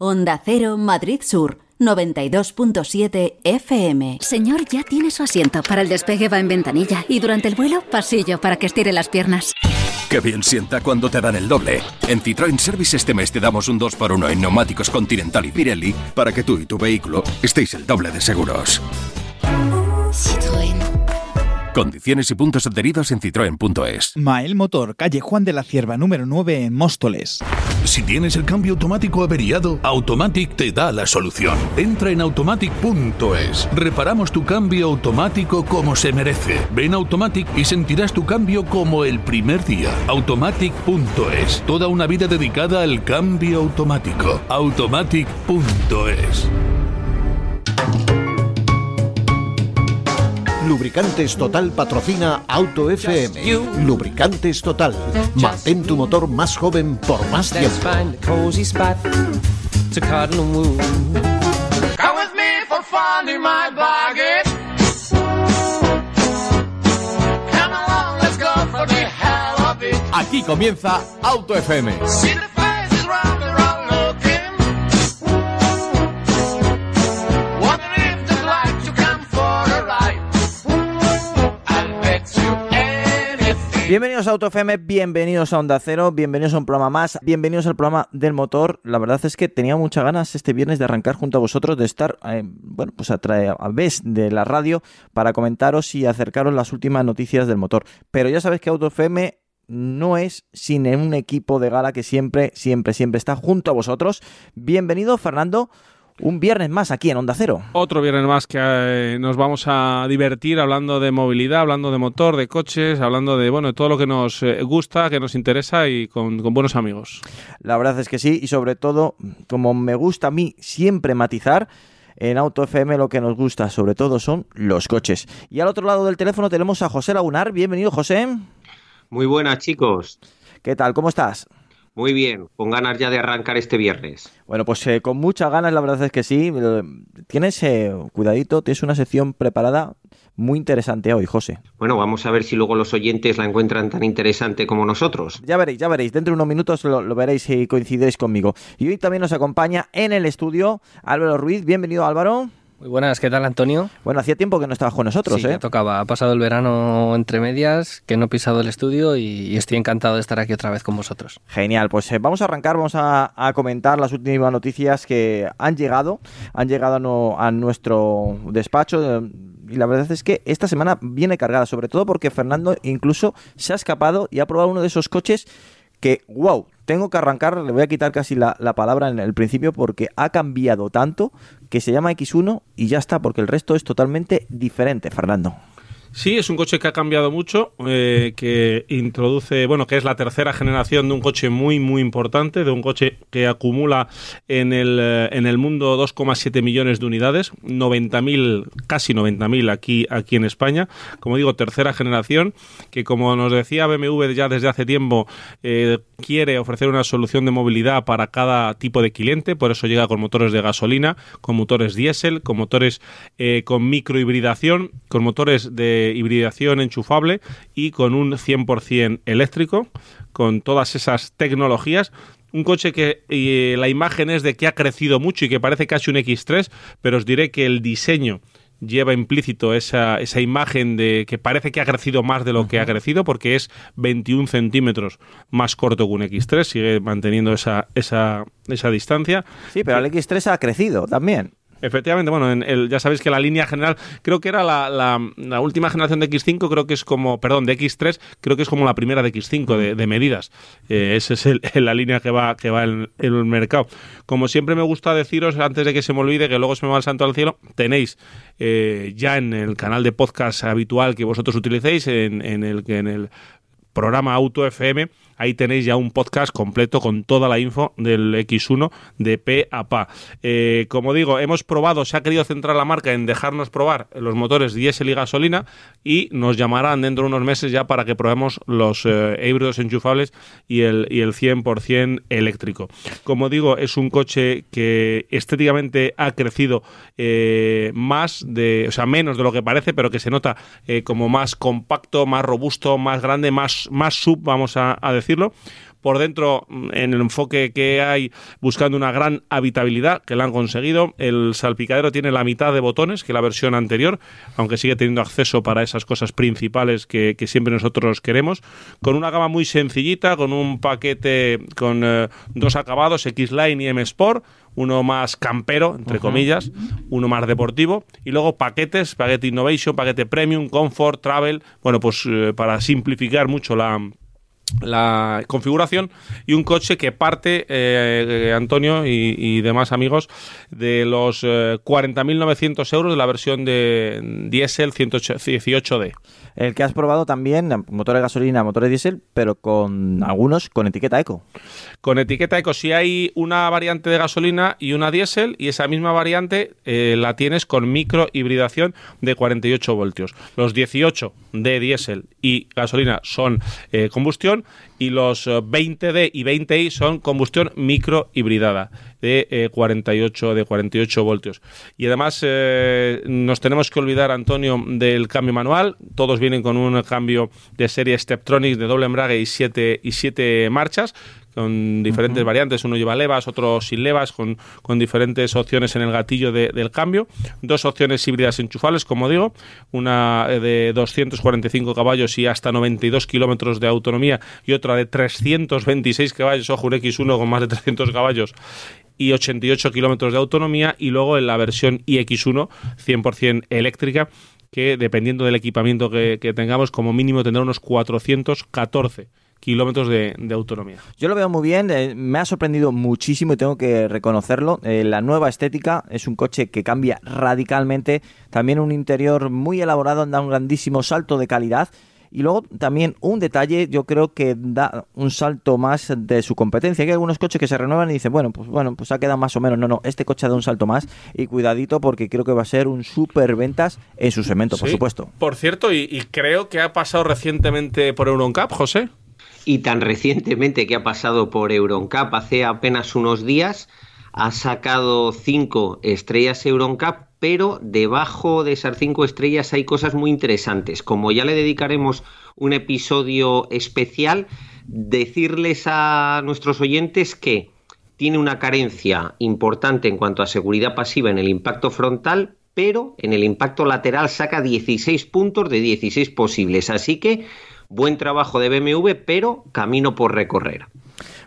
Onda Cero Madrid Sur 92.7 FM. Señor, ya tiene su asiento. Para el despegue va en ventanilla y durante el vuelo, pasillo para que estire las piernas. Qué bien sienta cuando te dan el doble. En Citroën Service este mes te damos un 2x1 en neumáticos Continental y Pirelli para que tú y tu vehículo estéis el doble de seguros. Condiciones y puntos adheridos en citroen.es. Mael Motor, calle Juan de la Cierva número 9 en Móstoles. Si tienes el cambio automático averiado, Automatic te da la solución. Entra en automatic.es. Reparamos tu cambio automático como se merece. Ven a Automatic y sentirás tu cambio como el primer día. Automatic.es. Toda una vida dedicada al cambio automático. Automatic.es. Lubricantes Total patrocina Auto FM. Lubricantes Total. Mantén tu motor más joven por más tiempo. find a cozy spot Bienvenidos a Auto FM, bienvenidos a Onda Cero, bienvenidos a un programa más, bienvenidos al programa del motor. La verdad es que tenía muchas ganas este viernes de arrancar junto a vosotros, de estar, eh, bueno, pues a través de la radio para comentaros y acercaros las últimas noticias del motor. Pero ya sabéis que Auto FM no es sin un equipo de gala que siempre, siempre, siempre está junto a vosotros. Bienvenido, Fernando, un viernes más aquí en Onda Cero. Otro viernes más que eh, nos vamos a divertir hablando de movilidad, hablando de motor, de coches, hablando de bueno de todo lo que nos eh, gusta, que nos interesa y con, con buenos amigos. La verdad es que sí, y sobre todo, como me gusta a mí siempre matizar, en Auto FM lo que nos gusta sobre todo son los coches. Y al otro lado del teléfono tenemos a José Lagunar. Bienvenido, José. Muy buenas, chicos. ¿Qué tal? ¿Cómo estás? Muy bien, con ganas ya de arrancar este viernes. Bueno, pues eh, con muchas ganas, la verdad es que sí. Tienes, eh, cuidadito, tienes una sección preparada muy interesante hoy, José. Bueno, vamos a ver si luego los oyentes la encuentran tan interesante como nosotros. Ya veréis, ya veréis. Dentro de unos minutos lo, lo veréis si coincidiréis conmigo. Y hoy también nos acompaña en el estudio Álvaro Ruiz. Bienvenido, Álvaro. Muy buenas, ¿qué tal Antonio? Bueno, hacía tiempo que no estabas con nosotros, sí, ¿eh? tocaba. Ha pasado el verano entre medias, que no he pisado el estudio y, y estoy encantado de estar aquí otra vez con vosotros. Genial, pues eh, vamos a arrancar, vamos a, a comentar las últimas noticias que han llegado, han llegado a, no- a nuestro despacho. eh, y la verdad es que esta semana viene cargada, sobre todo porque Fernando incluso se ha escapado y ha probado uno de esos coches que, wow, tengo que arrancar, le voy a quitar casi la, la palabra en el principio porque ha cambiado tanto que se llama X1 y ya está, porque el resto es totalmente diferente, Fernando. Sí, es un coche que ha cambiado mucho, eh, que introduce, bueno, que es la tercera generación de un coche muy, muy importante, de un coche que acumula en el, eh, en el mundo 2,7 millones de unidades, 90.000, casi 90.000 aquí, aquí en España. Como digo, tercera generación, que como nos decía BMW ya desde hace tiempo, eh, quiere ofrecer una solución de movilidad para cada tipo de cliente, por eso llega con motores de gasolina, con motores diésel, con motores eh, con microhibridación, con motores de hibridación enchufable y con un 100% eléctrico, con todas esas tecnologías. Un coche que eh, la imagen es de que ha crecido mucho y que parece casi un X3, pero os diré que el diseño lleva implícito esa, esa imagen de que parece que ha crecido más de lo que ha crecido porque es 21 centímetros más corto que un X3, sigue manteniendo esa, esa, esa distancia. Sí, pero el X3 ha crecido también. Efectivamente, bueno, en el, ya sabéis que la línea general, creo que era la, la, la última generación de X5, creo que es como, perdón, de X3, creo que es como la primera de X5 de, medidas. Eh, esa es el- la línea que va, que va en, el mercado. Como siempre me gusta deciros, antes de que se me olvide, que luego se me va el santo al cielo, tenéis eh, ya en el canal de podcast habitual que vosotros utilicéis, en, en el en el programa Auto FM. Ahí tenéis ya un podcast completo con toda la info del X1 de P a Pa. Eh, como digo, hemos probado, se ha querido centrar la marca en dejarnos probar los motores diésel y gasolina y nos llamarán dentro de unos meses ya para que probemos los eh, híbridos enchufables y el, y el 100% eléctrico. Como digo, es un coche que estéticamente ha crecido eh, más de, o sea, menos de lo que parece, pero que se nota como más compacto, más robusto, más grande, más, más sub, vamos a, a decirlo por dentro mm, en el enfoque que hay buscando una gran habitabilidad, que la han conseguido. El salpicadero tiene la mitad de botones que la versión anterior, aunque sigue teniendo acceso para esas cosas principales que, que siempre nosotros queremos, con una gama muy sencillita, con un paquete con eh, dos acabados, X-Line y M Sport, uno más campero, entre comillas, uno más deportivo, y luego paquetes, paquete Innovation, paquete Premium, Comfort, Travel, bueno, pues eh, para simplificar mucho la, la configuración y un coche que parte, eh, eh, Antonio y, y demás amigos, de los eh, 40.900 euros de la versión de diésel 118D. El que has probado también, motores de gasolina, motores diésel, pero con algunos con etiqueta eco. Con etiqueta eco, si hay una variante de gasolina y una diésel, y esa misma variante eh, la tienes con micro hibridación de 48 voltios. Los 18 de diésel y gasolina son eh, y los eh, 20D y 20i son combustión micro hibridada de eh, 48 de 48 voltios. Y además eh, nos tenemos que olvidar Antonio del cambio manual, todos vienen con un cambio de serie Steptronics de doble embrague y siete y siete marchas con diferentes variantes, uno lleva levas, otro sin levas, con, con diferentes opciones en el gatillo de- del cambio, dos opciones híbridas enchufables, como digo, una eh, de 245 caballos y hasta 92 kilómetros de autonomía y otra de 326 caballos, ojo, un X1 con más de 300 caballos y 88 kilómetros de autonomía. Y luego en la versión iX1 100% eléctrica que dependiendo del equipamiento que, que tengamos como mínimo tendrá unos 414 kilómetros de, de autonomía. Yo lo veo muy bien, eh, me ha sorprendido muchísimo y tengo que reconocerlo. Eh, la nueva estética es un coche que cambia radicalmente, también un interior muy elaborado, da un grandísimo salto de calidad. Y luego también un detalle, yo creo que da un salto más de su competencia. Hay algunos coches que se renuevan y dicen, bueno, pues bueno, pues ha quedado más o menos. No, no, este coche da un salto más y cuidadito porque creo que va a ser un super ventas en su segmento, por Sí. supuesto. Por cierto, y, y creo que ha pasado recientemente por Euroncap, José. Y tan recientemente que ha pasado por Euroncap, hace apenas unos días, ha sacado cinco estrellas Euroncap, pero debajo de esas cinco estrellas hay cosas muy interesantes. Como ya le dedicaremos un episodio especial, decirles a nuestros oyentes que tiene una carencia importante en cuanto a seguridad pasiva en el impacto frontal, pero en el impacto lateral saca 16 puntos de 16 posibles. Así que buen trabajo de BMW, pero camino por recorrer.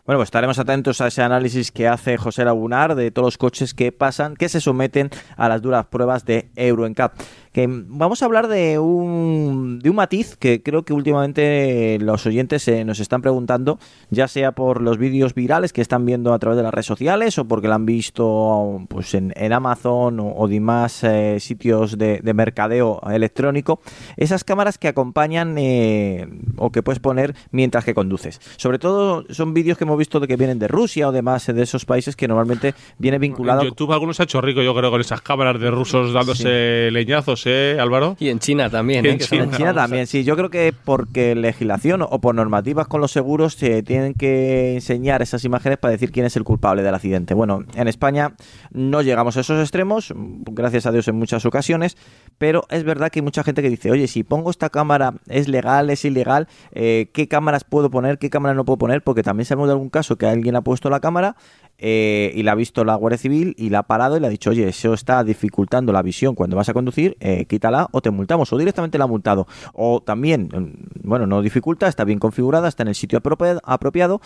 Bueno, pues estaremos atentos a ese análisis que hace José Lagunar de todos los coches que pasan, que se someten a las duras pruebas de Euro NCAP. Que vamos a hablar de un, de un matiz que creo que últimamente los oyentes eh, nos están preguntando, ya sea por los vídeos virales que están viendo a través de las redes sociales o porque lo han visto pues en, en Amazon o, o demás eh, sitios de, de mercadeo electrónico, esas cámaras que acompañan eh, o que puedes poner mientras que conduces. Sobre todo son vídeos que hemos visto de que vienen de Rusia o demás de esos países que normalmente viene vinculado En YouTube algunos ha hecho rico, yo creo, con esas cámaras de rusos dándose leñazos, ¿eh, Álvaro? Y en China también, Y ¿eh? en son En China también, sí. Yo creo que porque legislación o por normativas con los seguros se tienen que enseñar esas imágenes para decir quién es el culpable del accidente. Bueno, en España no llegamos a esos extremos, gracias a Dios en muchas ocasiones, pero es verdad que hay mucha gente que dice, oye, si pongo esta cámara, ¿es legal, es ilegal? Eh, ¿Qué cámaras puedo poner, qué cámaras no puedo poner? Porque también sabemos de algún caso que alguien ha puesto la cámara eh, y la ha visto la Guardia Civil y la ha parado y le ha dicho, oye, eso está dificultando la visión cuando vas a conducir, eh, quítala o te multamos, o directamente la ha multado. O también, mm, bueno, no dificulta, está bien configurada, está en el sitio apropiado, apropiado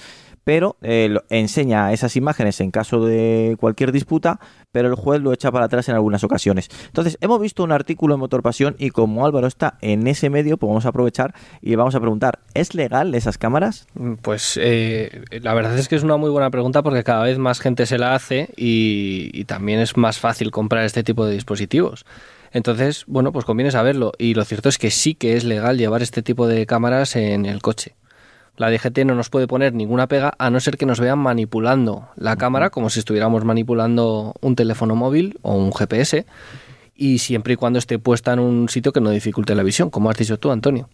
pero eh, enseña esas imágenes en caso de cualquier disputa, pero el juez lo echa para atrás en algunas ocasiones. Entonces, hemos visto un artículo en Motor Pasión y como Álvaro está en ese medio, pues vamos a aprovechar y le vamos a preguntar, ¿es legal esas cámaras? Pues eh, la verdad es que es una muy buena pregunta porque cada vez más gente se la hace y también es más fácil comprar este tipo de dispositivos. Entonces, bueno, pues conviene saberlo. Y lo cierto es que sí que es legal llevar este tipo de cámaras en el coche. La DGT no nos puede poner ninguna pega a no ser que nos vean manipulando la cámara como si estuviéramos manipulando un teléfono móvil o un GPS. y siempre y cuando esté puesta en un sitio que no dificulte la visión, como has dicho tú, Antonio.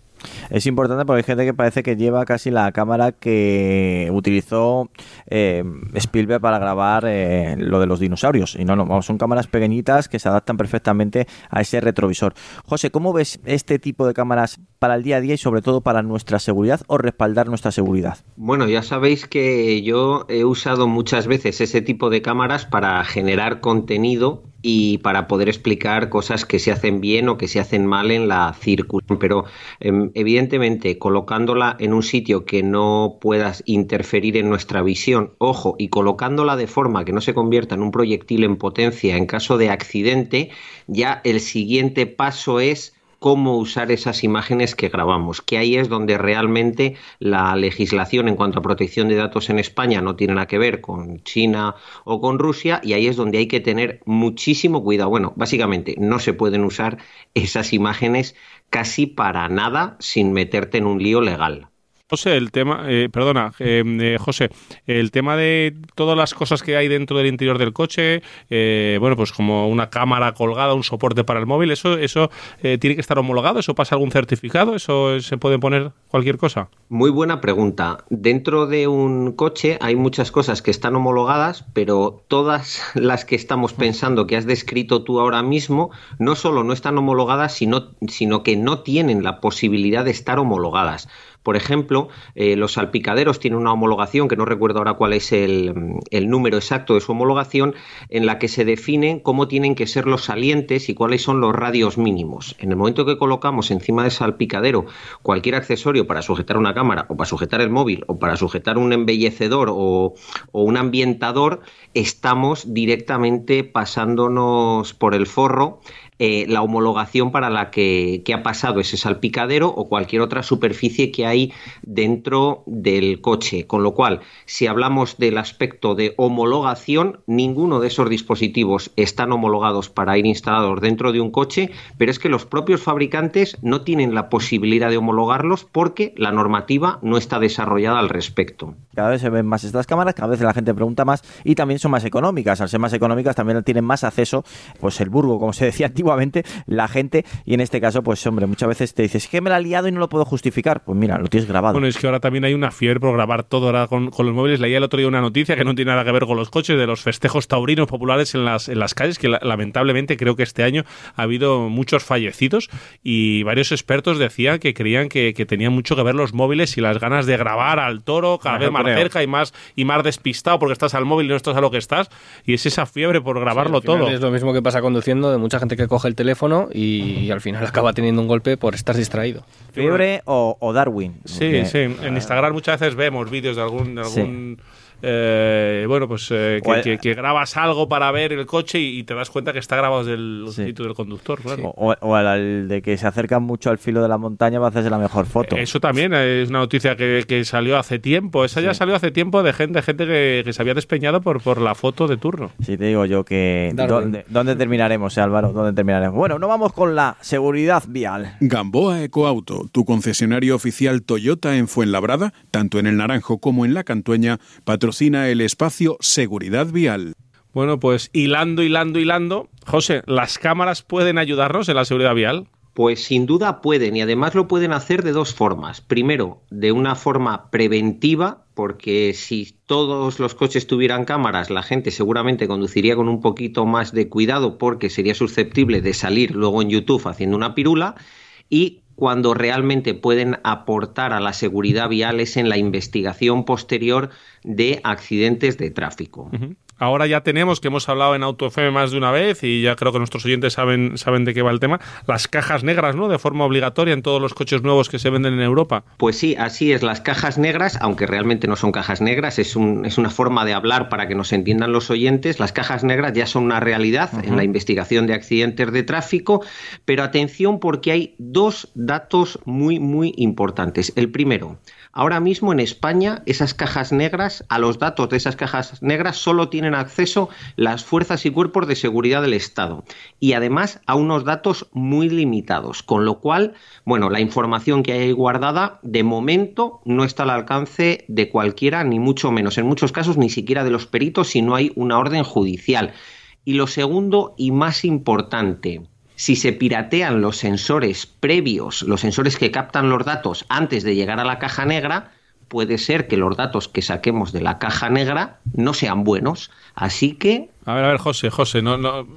Es importante porque hay gente que parece que lleva casi la cámara que utilizó eh, Spielberg para grabar eh, lo de los dinosaurios. Y no, no, son cámaras pequeñitas que se adaptan perfectamente a ese retrovisor. José, ¿cómo ves este tipo de cámaras para el día a día y sobre todo para nuestra seguridad o respaldar nuestra seguridad? Bueno, ya sabéis que yo he usado muchas veces ese tipo de cámaras para generar contenido y para poder explicar cosas que se hacen bien o que se hacen mal en la circulación. Pero em, evidentemente colocándola en un sitio que no puedas interferir en nuestra visión, ojo, y colocándola de forma que no se convierta en un proyectil en potencia en caso de accidente, ya el siguiente paso es cómo usar esas imágenes que grabamos, que ahí es donde realmente la legislación en cuanto a protección de datos en España no tiene nada que ver con China o con Rusia y ahí es donde hay que tener muchísimo cuidado. Bueno, básicamente no se pueden usar esas imágenes casi para nada sin meterte en un lío legal. José, el tema, eh, perdona, eh, eh, José, el tema de todas las cosas que hay dentro del interior del coche, eh, bueno, pues como una cámara colgada, un soporte para el móvil, eso, eso eh, tiene que estar homologado, eso pasa algún certificado, eso se puede poner cualquier cosa. Muy buena pregunta. Dentro de un coche hay muchas cosas que están homologadas, pero todas las que estamos pensando que has descrito tú ahora mismo, no solo no están homologadas, sino, sino que no tienen la posibilidad de estar homologadas. Por ejemplo, eh, los salpicaderos tienen una homologación, que no recuerdo ahora cuál es el, número exacto de su homologación, en la que se definen cómo tienen que ser los salientes y cuáles son los radios mínimos. En el momento que colocamos encima del salpicadero cualquier accesorio para sujetar una cámara o para sujetar el móvil o para sujetar un embellecedor o un ambientador, estamos directamente pasándonos por el forro eh, la homologación para la que, que, ha pasado ese salpicadero o cualquier otra superficie que hay dentro del coche. Con lo cual, si hablamos del aspecto de homologación, ninguno de esos dispositivos están homologados para ir instalados dentro de un coche, pero es que los propios fabricantes no tienen la posibilidad de homologarlos porque la normativa no está desarrollada al respecto. Cada vez se ven más estas cámaras, cada vez la gente pregunta más y también son más económicas. Al ser más económicas también tienen más acceso, pues el burgo, como se decía antiguamente la gente y en este caso pues hombre muchas veces te dices que me la he liado y no lo puedo justificar pues mira lo tienes grabado. Bueno es que ahora también hay una fiebre por grabar todo ahora con, con los móviles leía el otro día una noticia que no tiene nada que ver con los coches de los festejos taurinos populares en las, en las calles que la, lamentablemente creo que este año ha habido muchos fallecidos y varios expertos decían que creían que, que tenían mucho que ver los móviles y las ganas de grabar al toro cada vez más creo. cerca y más y más despistado porque estás al móvil y no estás a lo que estás. Y es esa fiebre por grabarlo sí, todo. es lo mismo que pasa conduciendo de mucha gente que coge el teléfono y, y, al final acaba teniendo un golpe por estar distraído. Fiebre o, o Darwin. Sí, sí. En Instagram muchas veces vemos vídeos de algún, de algún sí. Eh, bueno, pues eh, que, que, que, grabas algo para ver el coche y, y te das cuenta que está grabado desde el sí. sitio del conductor, claro. Sí. O, o al de que se acercan mucho al filo de la montaña para hacerse la mejor foto. Eso también es una noticia que, que salió hace tiempo. Esa sí. ya salió hace tiempo de gente, gente que, que, se había despeñado por, por la foto de turno. Sí, te digo yo que... ¿dónde, ¿Dónde terminaremos, eh, Álvaro? ¿Dónde terminaremos? Bueno, no vamos con la seguridad vial. Gamboa Ecoauto, tu concesionario oficial Toyota en Fuenlabrada, tanto en el Naranjo como en la Cantueña, patrocina el espacio espacio seguridad vial. Bueno, pues hilando, hilando, hilando. José, ¿las cámaras pueden ayudarnos en la seguridad vial? Pues sin duda pueden y además lo pueden hacer de dos formas. Primero, de una forma preventiva, porque si todos los coches tuvieran cámaras, la gente seguramente conduciría con un poquito más de cuidado porque sería susceptible de salir luego en YouTube haciendo una pirula. Y cuando realmente pueden aportar a la seguridad vial es en la investigación posterior de accidentes de tráfico. Ahora ya tenemos, que hemos hablado en AutoFM más de una vez y ya creo que nuestros oyentes saben, saben de qué va el tema, las cajas negras, ¿no? De forma obligatoria en todos los coches nuevos que se venden en Europa. Pues sí, así es, las cajas negras, aunque realmente no son cajas negras, es, un, es una forma de hablar para que nos entiendan los oyentes, las cajas negras ya son una realidad uh -huh. en la investigación de accidentes de tráfico, pero atención porque hay dos datos muy, muy importantes. El primero, Ahora mismo en España esas cajas negras, a los datos de esas cajas negras solo tienen acceso las fuerzas y cuerpos de seguridad del Estado. Y además a unos datos muy limitados, con lo cual, bueno, la información que hay guardada de momento no está al alcance de cualquiera, ni mucho menos, en muchos casos ni siquiera de los peritos si no hay una orden judicial. Y lo segundo y más importante, si se piratean los sensores previos, los sensores que captan los datos antes de llegar a la caja negra, puede ser que los datos que saquemos de la caja negra no sean buenos. Así que... A ver, a ver, José, José, no, no,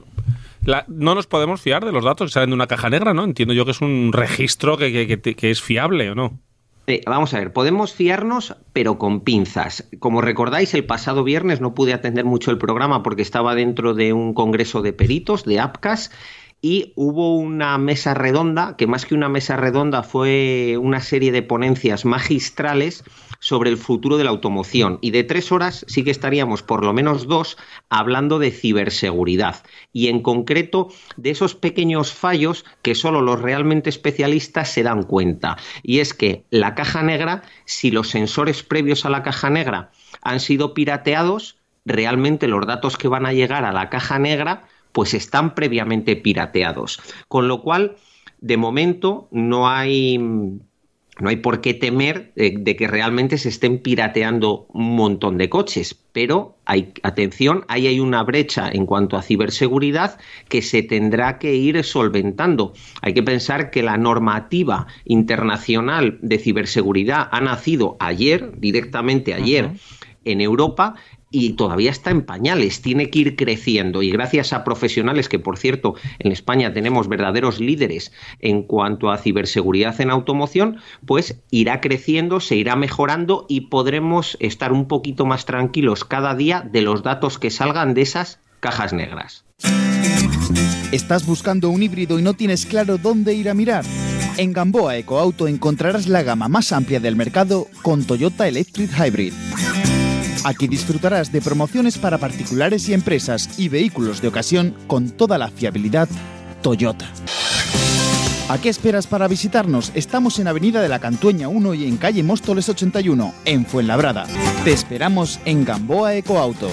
la- no nos podemos fiar de los datos que salen de una caja negra, ¿no? Entiendo yo que es un registro que, que- que- que es fiable, ¿o no? Eh, vamos a ver, podemos fiarnos, pero con pinzas. Como recordáis, el pasado viernes no pude atender mucho el programa porque estaba dentro de un congreso de peritos, de APCAS, y hubo una mesa redonda, que más que una mesa redonda fue una serie de ponencias magistrales sobre el futuro de la automoción. Y de tres horas sí que estaríamos por lo menos dos hablando de ciberseguridad. Y en concreto de esos pequeños fallos que solo los realmente especialistas se dan cuenta. Y es que la caja negra, si los sensores previos a la caja negra han sido pirateados, realmente los datos que van a llegar a la caja negra pues están previamente pirateados. Con lo cual, de momento, no hay, no hay por qué temer de, de que realmente se estén pirateando un montón de coches. Pero hay, atención, ahí hay una brecha en cuanto a ciberseguridad que se tendrá que ir solventando. Hay que pensar que la normativa internacional de ciberseguridad ha nacido ayer, directamente ayer, en Europa y todavía está en pañales, tiene que ir creciendo y gracias a profesionales que por cierto en España tenemos verdaderos líderes en cuanto a ciberseguridad en automoción, pues irá creciendo, se irá mejorando y podremos estar un poquito más tranquilos cada día de los datos que salgan de esas cajas negras. ¿Estás buscando un híbrido y no tienes claro dónde ir a mirar? En Gamboa EcoAuto encontrarás la gama más amplia del mercado con Toyota Electric Hybrid. Aquí disfrutarás de promociones para particulares y empresas y vehículos de ocasión con toda la fiabilidad Toyota. ¿A qué esperas para visitarnos? Estamos en Avenida de la Cantueña 1 y en calle Móstoles 81, en Fuenlabrada. Te esperamos en Gamboa EcoAuto.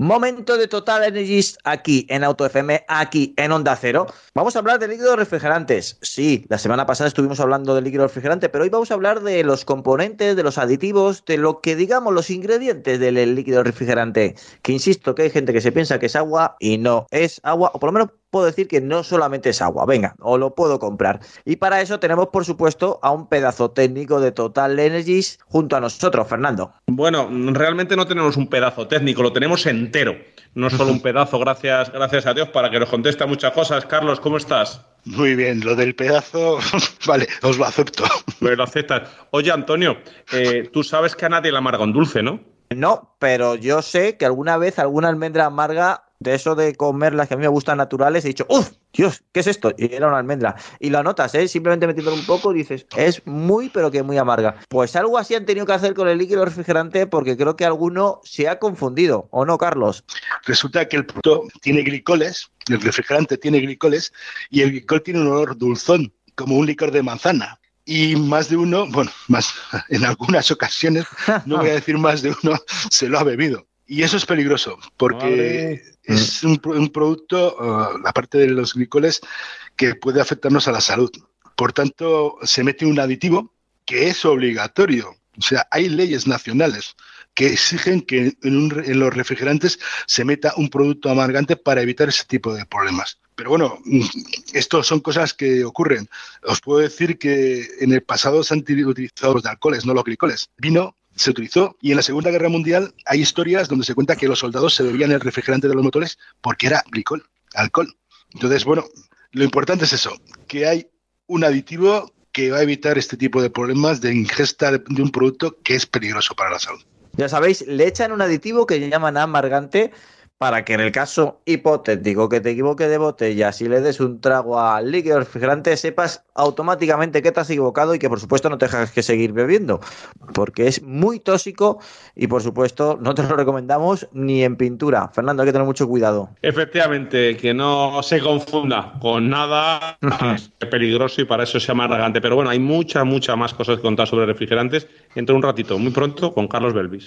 Momento de Total Energies aquí en Auto FM, aquí en Onda Cero. Vamos a hablar de líquidos refrigerantes. Sí, la semana pasada estuvimos hablando de líquido refrigerante, pero hoy vamos a hablar de los componentes, de los aditivos, de lo que digamos los ingredientes del líquido refrigerante. Que insisto que hay gente que se piensa que es agua y no es agua, o por lo menos puedo decir que no solamente es agua, venga, o lo puedo comprar. Y para eso tenemos, por supuesto, a un pedazo técnico de Total Energies junto a nosotros, Fernando. Bueno, realmente no tenemos un pedazo técnico, lo tenemos entero. No solo un pedazo, gracias, gracias a Dios, para que nos conteste a muchas cosas. Carlos, ¿cómo estás? Muy bien, lo del pedazo, vale, os lo acepto. Me lo aceptas. Oye, Antonio, eh, tú sabes que a nadie le amarga un dulce, ¿no? No, pero yo sé que alguna vez alguna almendra amarga de eso de comer las que a mí me gustan naturales, he dicho, ¡Uf! Dios, ¿qué es esto? Y era una almendra. Y lo notas, ¿eh? Simplemente metiéndolo un poco dices, es muy, pero que muy amarga. Pues algo así han tenido que hacer con el líquido refrigerante porque creo que alguno se ha confundido, ¿o no, Carlos? Resulta que el producto tiene glicoles, el refrigerante tiene glicoles, y el glicol tiene un olor dulzón, como un licor de manzana. Y más de uno, bueno, más en algunas ocasiones, no voy a decir más de uno, se lo ha bebido. Y eso es peligroso, porque es un, pro- un producto, uh, aparte de los glicoles, que puede afectarnos a la salud. Por tanto, se mete un aditivo que es obligatorio. O sea, hay leyes nacionales que exigen que en, un re- en los refrigerantes se meta un producto amargante para evitar ese tipo de problemas. Pero bueno, mm, esto son cosas que ocurren. Os puedo decir que en el pasado se han uti- utilizado los de alcoholes, no los glicoles. Vino se utilizó y en la Segunda Guerra Mundial hay historias donde se cuenta que los soldados se bebían el refrigerante de los motores porque era glicol, alcohol. Entonces, bueno, lo importante es eso, que hay un aditivo que va a evitar este tipo de problemas de ingesta de, un producto que es peligroso para la salud. Ya sabéis, le echan un aditivo que llaman amargante para que en el caso hipotético que te equivoques de botella, si le des un trago al líquido refrigerante, sepas automáticamente que te has equivocado y que por supuesto no te dejas que seguir bebiendo, porque es muy tóxico y por supuesto no te lo recomendamos ni en pintura. Fernando, hay que tener mucho cuidado. Efectivamente, que no se confunda con nada es peligroso y para eso se llama amargante. Pero bueno, hay muchas, muchas más cosas que contar sobre refrigerantes. Entre un ratito, muy pronto, con Carlos Belvis.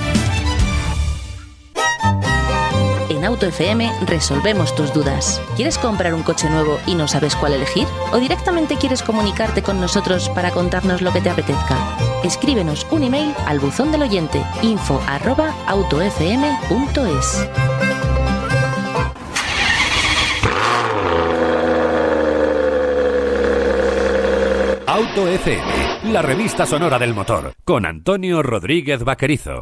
En Auto FM resolvemos tus dudas. ¿Quieres comprar un coche nuevo y no sabes cuál elegir? ¿O directamente quieres comunicarte con nosotros para contarnos lo que te apetezca? Escríbenos un email al buzón del oyente info. Auto FM, la revista sonora del motor, con Antonio Rodríguez Vaquerizo.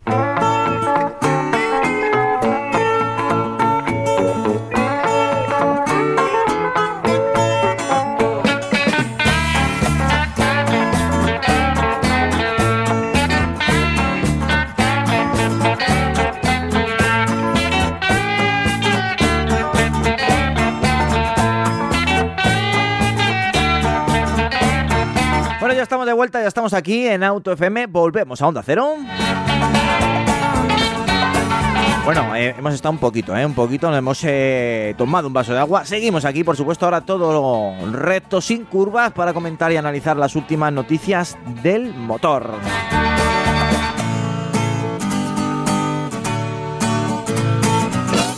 Estamos de vuelta, ya estamos aquí en Auto FM. Volvemos a Onda Cero. Bueno, eh, hemos estado un poquito, ¿eh? Un poquito, nos hemos eh, tomado un vaso de agua. Seguimos aquí, por supuesto, ahora todo recto, sin curvas, para comentar y analizar las últimas noticias del motor.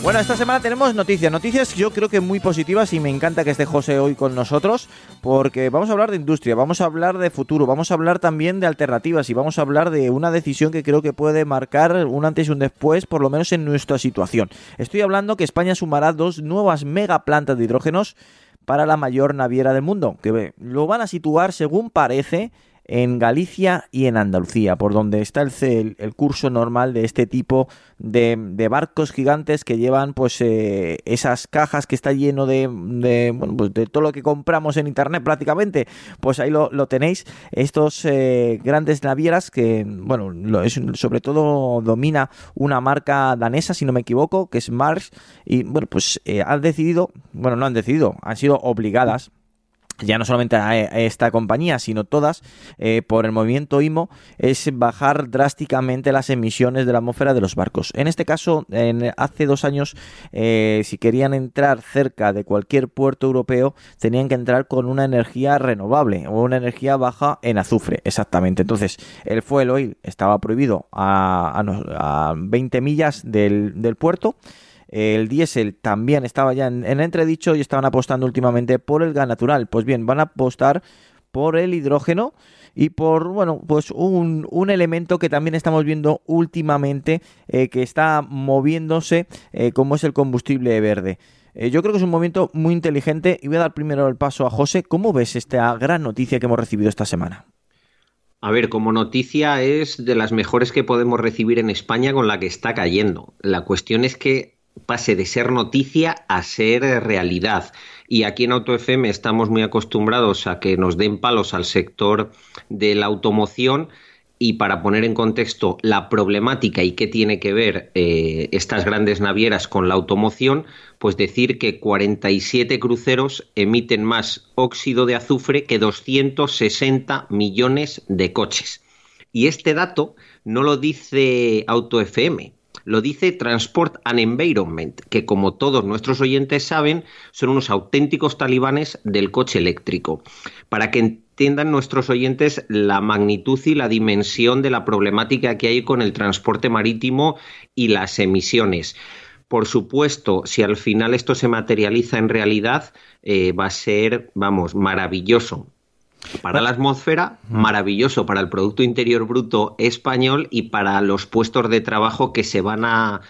Bueno, esta semana tenemos noticias, noticias yo creo que muy positivas y me encanta que esté José hoy con nosotros porque vamos a hablar de industria, vamos a hablar de futuro, vamos a hablar también de alternativas y vamos a hablar de una decisión que creo que puede marcar un antes y un después, por lo menos en nuestra situación. Estoy hablando que España sumará dos nuevas megaplantas de hidrógenos para la mayor naviera del mundo, que lo van a situar, según parece, en Galicia y en Andalucía, por donde está el, el, el curso normal de este tipo de, de barcos gigantes que llevan pues eh, esas cajas que está lleno de, de, bueno, pues, de todo lo que compramos en internet prácticamente, pues ahí lo, lo tenéis, estos eh, grandes navieras que, bueno, lo es, sobre todo domina una marca danesa, si no me equivoco, que es Mars, y bueno, pues eh, han decidido, bueno, no han decidido, han sido obligadas ya no solamente a esta compañía, sino todas, eh, por el movimiento IMO, es bajar drásticamente las emisiones de la atmósfera de los barcos. En este caso, en, hace dos años, eh, si querían entrar cerca de cualquier puerto europeo, tenían que entrar con una energía renovable o una energía baja en azufre, exactamente. Entonces, el fuel oil estaba prohibido a, a, a 20 millas del puerto. El diésel también estaba ya en, en, entredicho y estaban apostando últimamente por el gas natural. Pues bien, van a apostar por el hidrógeno y por, bueno, pues un, un elemento que también estamos viendo últimamente eh, que está moviéndose eh, como es el combustible verde. Eh, yo creo que es un movimiento muy inteligente y voy a dar primero el paso a José. ¿Cómo ves esta gran noticia que hemos recibido esta semana? A ver, como noticia es de las mejores que podemos recibir en España con la que está cayendo. La cuestión es que pase de ser noticia a ser realidad. Y aquí en AutoFM estamos muy acostumbrados a que nos den palos al sector de la automoción. Y para poner en contexto la problemática y qué tiene que ver eh, estas grandes navieras con la automoción, pues decir que 47 cruceros emiten más óxido de azufre que 260 millones de coches. Y este dato no lo dice AutoFM, lo dice Transport and Environment, que como todos nuestros oyentes saben, son unos auténticos talibanes del coche eléctrico. Para que entiendan nuestros oyentes la magnitud y la dimensión de la problemática que hay con el transporte marítimo y las emisiones. Por supuesto, si al final esto se materializa en realidad, eh, va a ser, vamos, maravilloso para la atmósfera, maravilloso para el Producto Interior Bruto español y para los puestos de trabajo que se van a,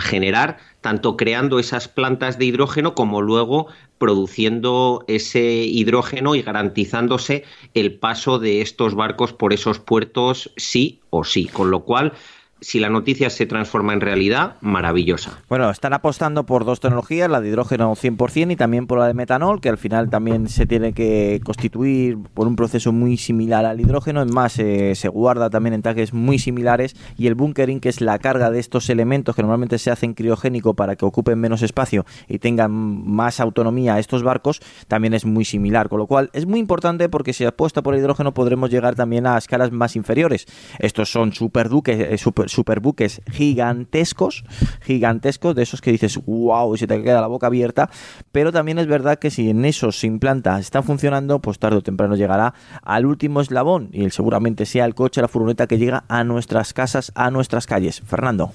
generar, tanto creando esas plantas de hidrógeno como luego produciendo ese hidrógeno y garantizándose el paso de estos barcos por esos puertos sí o sí. Con lo cual, si la noticia se transforma en realidad, maravillosa. Bueno, están apostando por dos tecnologías, la de hidrógeno 100% y también por la de metanol, que al final también se tiene que constituir por un proceso muy similar al hidrógeno. Es más, eh, se guarda también en tanques muy similares. Y el bunkering, que es la carga de estos elementos que normalmente se hacen criogénico para que ocupen menos espacio y tengan más autonomía estos barcos, también es muy similar. Con lo cual, es muy importante porque si apuesta por el hidrógeno podremos llegar también a escalas más inferiores. Estos son superduques, eh, super, superbuques gigantescos, gigantescos, de esos que dices, wow, y se te queda la boca abierta, pero también es verdad que si en esos se implanta, están funcionando, pues tarde o temprano llegará al último eslabón y seguramente sea el coche, la furgoneta que llega a nuestras casas, a nuestras calles. Fernando.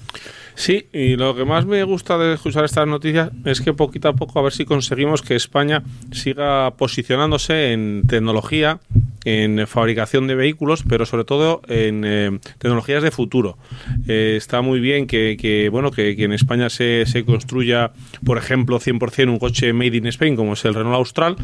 Sí, y lo que más me gusta de escuchar estas noticias es que poquito a poco a ver si conseguimos que España siga posicionándose en tecnología, en fabricación de vehículos, pero sobre todo en eh, tecnologías de futuro. Eh, está muy bien que, que, bueno que, que en España se, se, construya, por ejemplo, 100% un coche made in Spain, como es el Renault Austral,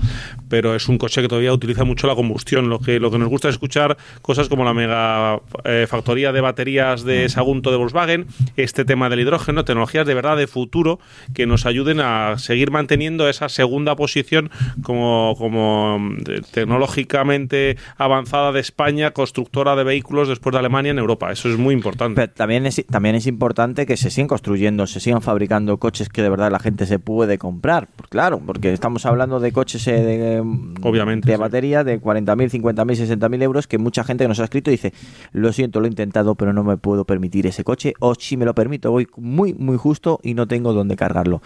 pero es un coche que todavía utiliza mucho la combustión. Lo que, lo que nos gusta es escuchar cosas como la mega eh, factoría de baterías de Sagunto de Volkswagen, este tema del hidrógeno, tecnologías de verdad de futuro que nos ayuden a seguir manteniendo esa segunda posición como, como tecnológicamente avanzada de España, constructora de vehículos después de Alemania en Europa. Eso es muy importante. Pero también es, también es importante que se sigan construyendo, se sigan fabricando coches que de verdad la gente se puede comprar. Pues claro, porque estamos hablando de coches eh, de, Obviamente, de sí. batería de 40.000, 50.000, 60.000 euros que mucha gente que nos ha escrito dice, lo siento, lo he intentado, pero no me puedo permitir ese coche. O si me lo permito, voy muy, muy justo y no tengo dónde cargarlo.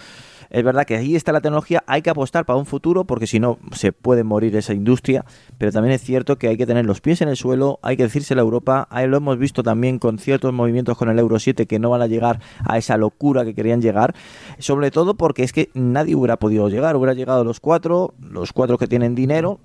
Es verdad que ahí está la tecnología, hay que apostar para un futuro porque si no se puede morir esa industria, pero también es cierto que hay que tener los pies en el suelo, hay que decírselo a Europa, ahí lo hemos visto también con ciertos movimientos con el Euro 7 que no van a llegar a esa locura que querían llegar, sobre todo porque es que nadie hubiera podido llegar, hubiera llegado los cuatro, los cuatro que tienen dinero,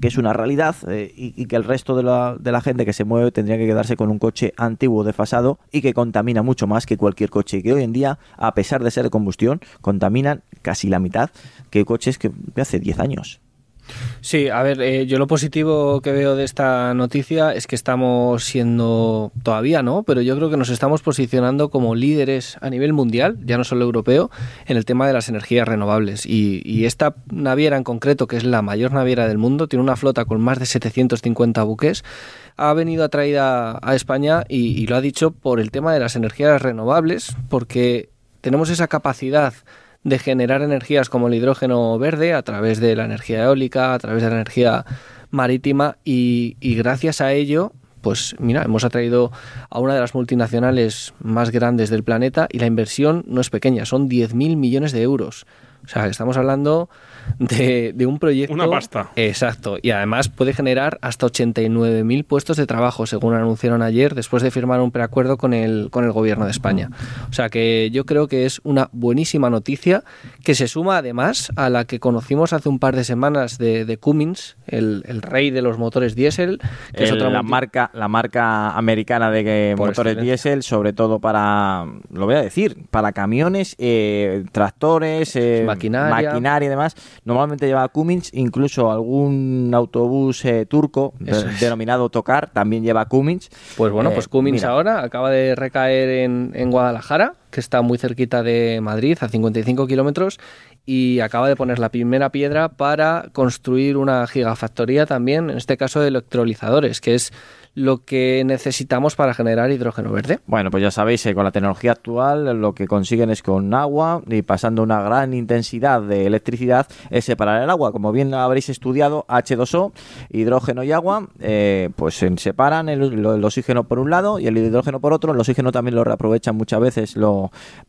que es una realidad, eh, y, y, que el resto de la, de la gente que se mueve tendría que quedarse con un coche antiguo, desfasado y que contamina mucho más que cualquier coche que hoy en día, a pesar de ser de combustión, contamina casi la mitad que coches que de hace 10 años. Sí, a ver, eh, yo lo positivo que veo de esta noticia es que estamos siendo, todavía no, pero yo creo que nos estamos posicionando como líderes a nivel mundial, ya no solo europeo, en el tema de las energías renovables. Y, esta naviera en concreto, que es la mayor naviera del mundo, tiene una flota con más de 750 buques, ha venido atraída a España y lo ha dicho por el tema de las energías renovables, porque tenemos esa capacidad de generar energías como el hidrógeno verde a través de la energía eólica, a través de la energía marítima y, y, gracias a ello, pues mira, hemos atraído a una de las multinacionales más grandes del planeta y la inversión no es pequeña, son 10.000 millones de euros. O sea, estamos hablando de, de, un proyecto. Una pasta. Exacto. Y además puede generar hasta 89.000 puestos de trabajo, según anunciaron ayer, después de firmar un preacuerdo con el, con el gobierno de España. O sea que yo creo que es una buenísima noticia que se suma además a la que conocimos hace un par de semanas de, de Cummins, el, el, rey de los motores diésel. Que el, es otra la, marca, la marca americana de motores diésel, sobre todo para, lo voy a decir, para camiones, eh, tractores. Eh, maquinaria. maquinaria y demás. Normalmente lleva Cummins, incluso algún autobús eh, turco de, denominado Tocar también lleva Cummins. Pues bueno, pues Cummins mira. ahora acaba de recaer en, en, Guadalajara, que está muy cerquita de Madrid, a 55 kilómetros, y acaba de poner la primera piedra para construir una gigafactoría también, en este caso de electrolizadores, que es lo que necesitamos para generar hidrógeno verde. Bueno, pues ya sabéis, eh, con la tecnología actual lo que consiguen es con agua y pasando una gran intensidad de electricidad es separar el agua. Como bien habréis estudiado, H2O, hidrógeno y agua, eh, pues se separan el, oxígeno por un lado y el hidrógeno por otro. El oxígeno también lo reaprovechan muchas veces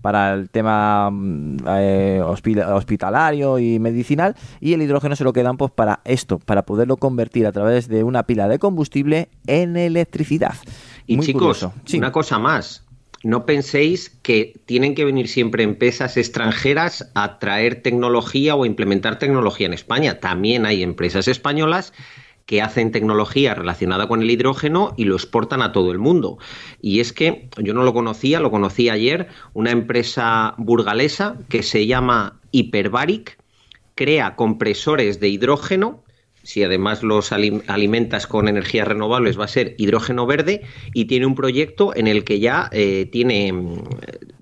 para el tema eh, hospitalario y medicinal y el hidrógeno se lo quedan pues para esto, para poderlo convertir a través de una pila de combustible en electricidad. Y Muy chicos, sí. una cosa más. No penséis que tienen que venir siempre empresas extranjeras a traer tecnología o implementar tecnología en España. También hay empresas españolas que hacen tecnología relacionada con el hidrógeno y lo exportan a todo el mundo. Y es que yo no lo conocía, lo conocí ayer, una empresa burgalesa que se llama Hyperbaric, crea compresores de hidrógeno si además los alim- alimentas con energías renovables, va a ser hidrógeno verde y tiene un proyecto en el que ya eh, tiene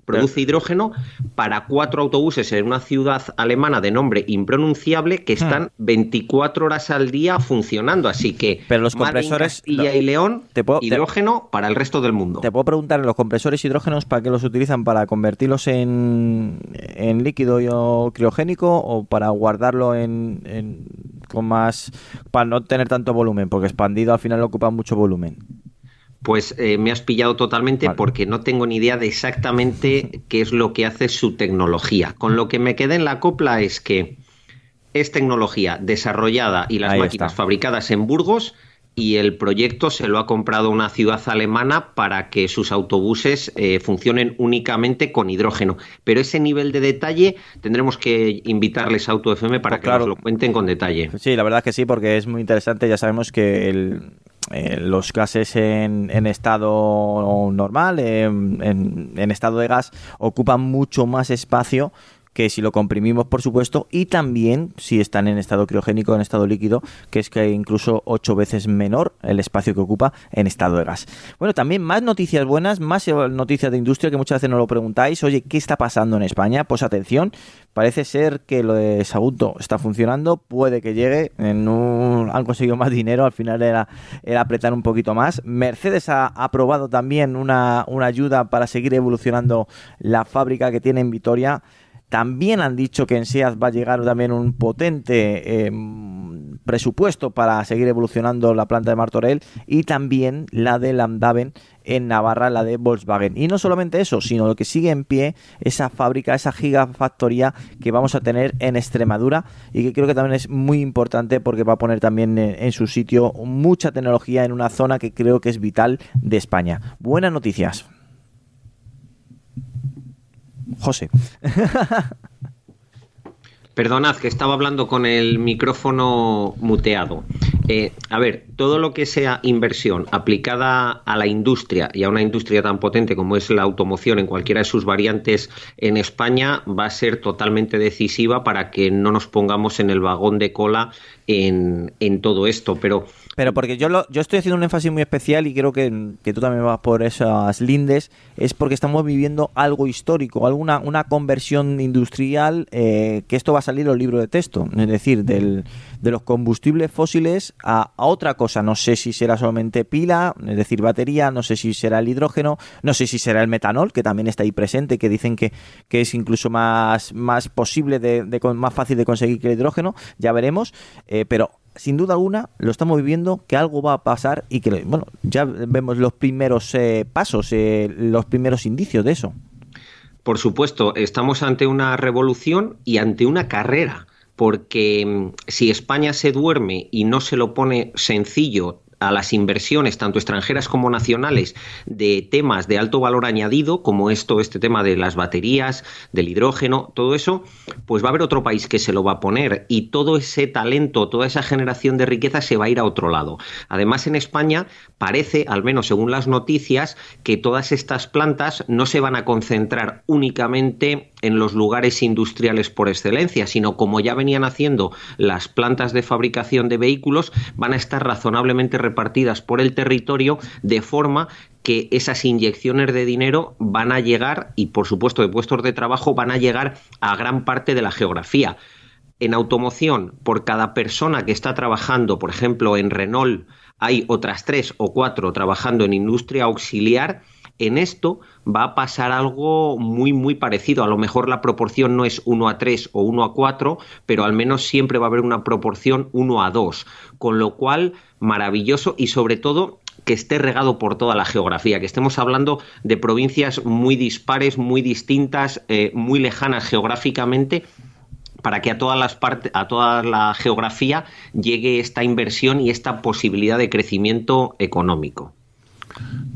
produce hidrógeno para cuatro autobuses en una ciudad alemana de nombre impronunciable que están 24 horas al día funcionando. Así que Pero los compresores- Castilla y León, Te puedo- te- hidrógeno para el resto del mundo. Te puedo preguntar, ¿los compresores hidrógenos para qué los utilizan? ¿Para convertirlos en, en líquido o criogénico o para guardarlo en, en- con más... para no tener tanto volumen? Porque expandido al final ocupa mucho volumen. Pues eh, me has pillado totalmente porque no tengo ni idea de exactamente qué es lo que hace su tecnología. Con lo que me quedé en la copla es que es tecnología desarrollada y las Ahí máquinas está. fabricadas en Burgos y el proyecto se lo ha comprado una ciudad alemana para que sus autobuses eh, funcionen únicamente con hidrógeno. Pero ese nivel de detalle tendremos que invitarles a Auto FM para Pues que claro. nos lo cuenten con detalle. Sí, la verdad que sí, porque es muy interesante. Ya sabemos que el- eh, los gases en, en estado normal, en, en- en estado de gas, ocupan mucho más espacio que si lo comprimimos, por supuesto, y también si están en estado criogénico, en estado líquido, que es que incluso ocho veces menor el espacio que ocupa en estado de gas. Bueno, también más noticias buenas, más noticias de industria que muchas veces nos lo preguntáis. Oye, ¿qué está pasando en España? Pues atención, parece ser que lo de Sagunto está funcionando, puede que llegue, han conseguido más dinero, al final era, era apretar un poquito más. Mercedes ha aprobado también una, una ayuda para seguir evolucionando la fábrica que tiene en Vitoria. También han dicho que en SEAT va a llegar también un potente eh, presupuesto para seguir evolucionando la planta de Martorell y también la de Landaven en Navarra, la de Volkswagen. Y no solamente eso, sino lo que sigue en pie, esa fábrica, esa gigafactoría que vamos a tener en Extremadura y que creo que también es muy importante porque va a poner también en, en su sitio mucha tecnología en una zona que creo que es vital de España. Buenas noticias. José. Perdonad que estaba hablando con el micrófono muteado. Eh, a ver, todo lo que sea inversión aplicada a la industria y a una industria tan potente como es la automoción en cualquiera de sus variantes en España va a ser totalmente decisiva para que no nos pongamos en el vagón de cola en, en todo esto. Pero Pero porque yo, lo, yo estoy haciendo un énfasis muy especial y creo que, que tú también vas por esas lindes, es porque estamos viviendo algo histórico, alguna una conversión industrial, eh, que esto va a salir en los libros de texto, es decir, del, de los combustibles fósiles a, otra cosa. No sé si será solamente pila, es decir, batería, no sé si será el hidrógeno, no sé si será el metanol, que también está ahí presente, que dicen que, que es incluso más, más posible, de, más fácil de conseguir que el hidrógeno, ya veremos, eh, pero sin duda alguna lo estamos viviendo que algo va a pasar y que bueno ya vemos los primeros eh, pasos eh, los primeros indicios de eso Por supuesto, estamos ante una revolución y ante una carrera, porque mm, si España se duerme y no se lo pone sencillo a las inversiones, tanto extranjeras como nacionales, de temas de alto valor añadido, como esto, este tema de las baterías, del hidrógeno, todo eso, pues va a haber otro país que se lo va a poner y todo ese talento, toda esa generación de riqueza se va a ir a otro lado. Además, en España parece, al menos según las noticias, que todas estas plantas no se van a concentrar únicamente en los lugares industriales por excelencia, sino como ya venían haciendo las plantas de fabricación de vehículos, van a estar razonablemente repartidas por el territorio de forma que esas inyecciones de dinero van a llegar y por supuesto de puestos de trabajo van a llegar a gran parte de la geografía. En automoción, por cada persona que está trabajando, por ejemplo, en Renault, hay otras tres o cuatro trabajando en industria auxiliar. En esto va a pasar algo muy, muy parecido. A lo mejor la proporción no es 1 a 3 o 1 a 4, pero al menos siempre va a haber una proporción 1 a 2. Con lo cual, maravilloso y sobre todo que esté regado por toda la geografía, que estemos hablando de provincias muy dispares, muy distintas, eh, muy lejanas geográficamente, para que a todas las partes, a toda la geografía llegue esta inversión y esta posibilidad de crecimiento económico.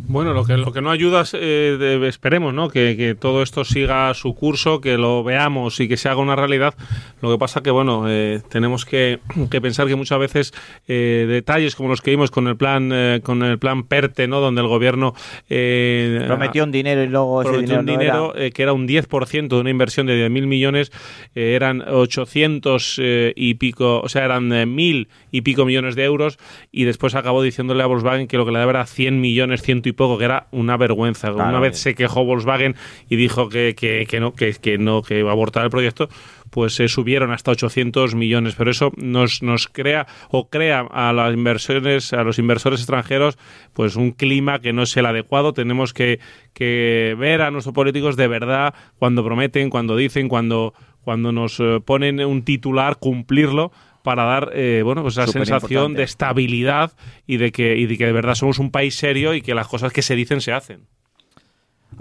Bueno, lo que, lo que no ayuda, es, eh, de- esperemos, ¿no? Que, que todo esto siga su curso, que lo veamos y que se haga una realidad. Lo que pasa que, bueno, eh, tenemos que, que pensar que muchas veces eh, detalles como los que vimos con el plan eh, con el plan PERTE, ¿no? Donde el gobierno eh, Prometió un dinero y luego ese dinero, un no era. dinero que era un 10% de una inversión de 10.000 millones, eran 800 eh, y pico, o sea, eran eh, 1.000 y pico millones de euros y después acabó diciéndole a Volkswagen que lo que le daba era 100 millones, ciento y poco, que era una vergüenza. Claro. una vez se quejó Volkswagen y dijo que, que, que no, que, que no, que iba a abortar el proyecto, pues se subieron hasta 800 millones. Pero eso nos, nos crea o crea a las inversiones, a los inversores extranjeros, pues un clima que no es el adecuado. Tenemos que, que ver a nuestros políticos de verdad cuando prometen, cuando dicen, cuando, cuando nos eh, ponen un titular, cumplirlo para dar eh, bueno pues esa sensación de estabilidad y de que y de que de verdad somos un país serio y que las cosas que se dicen se hacen.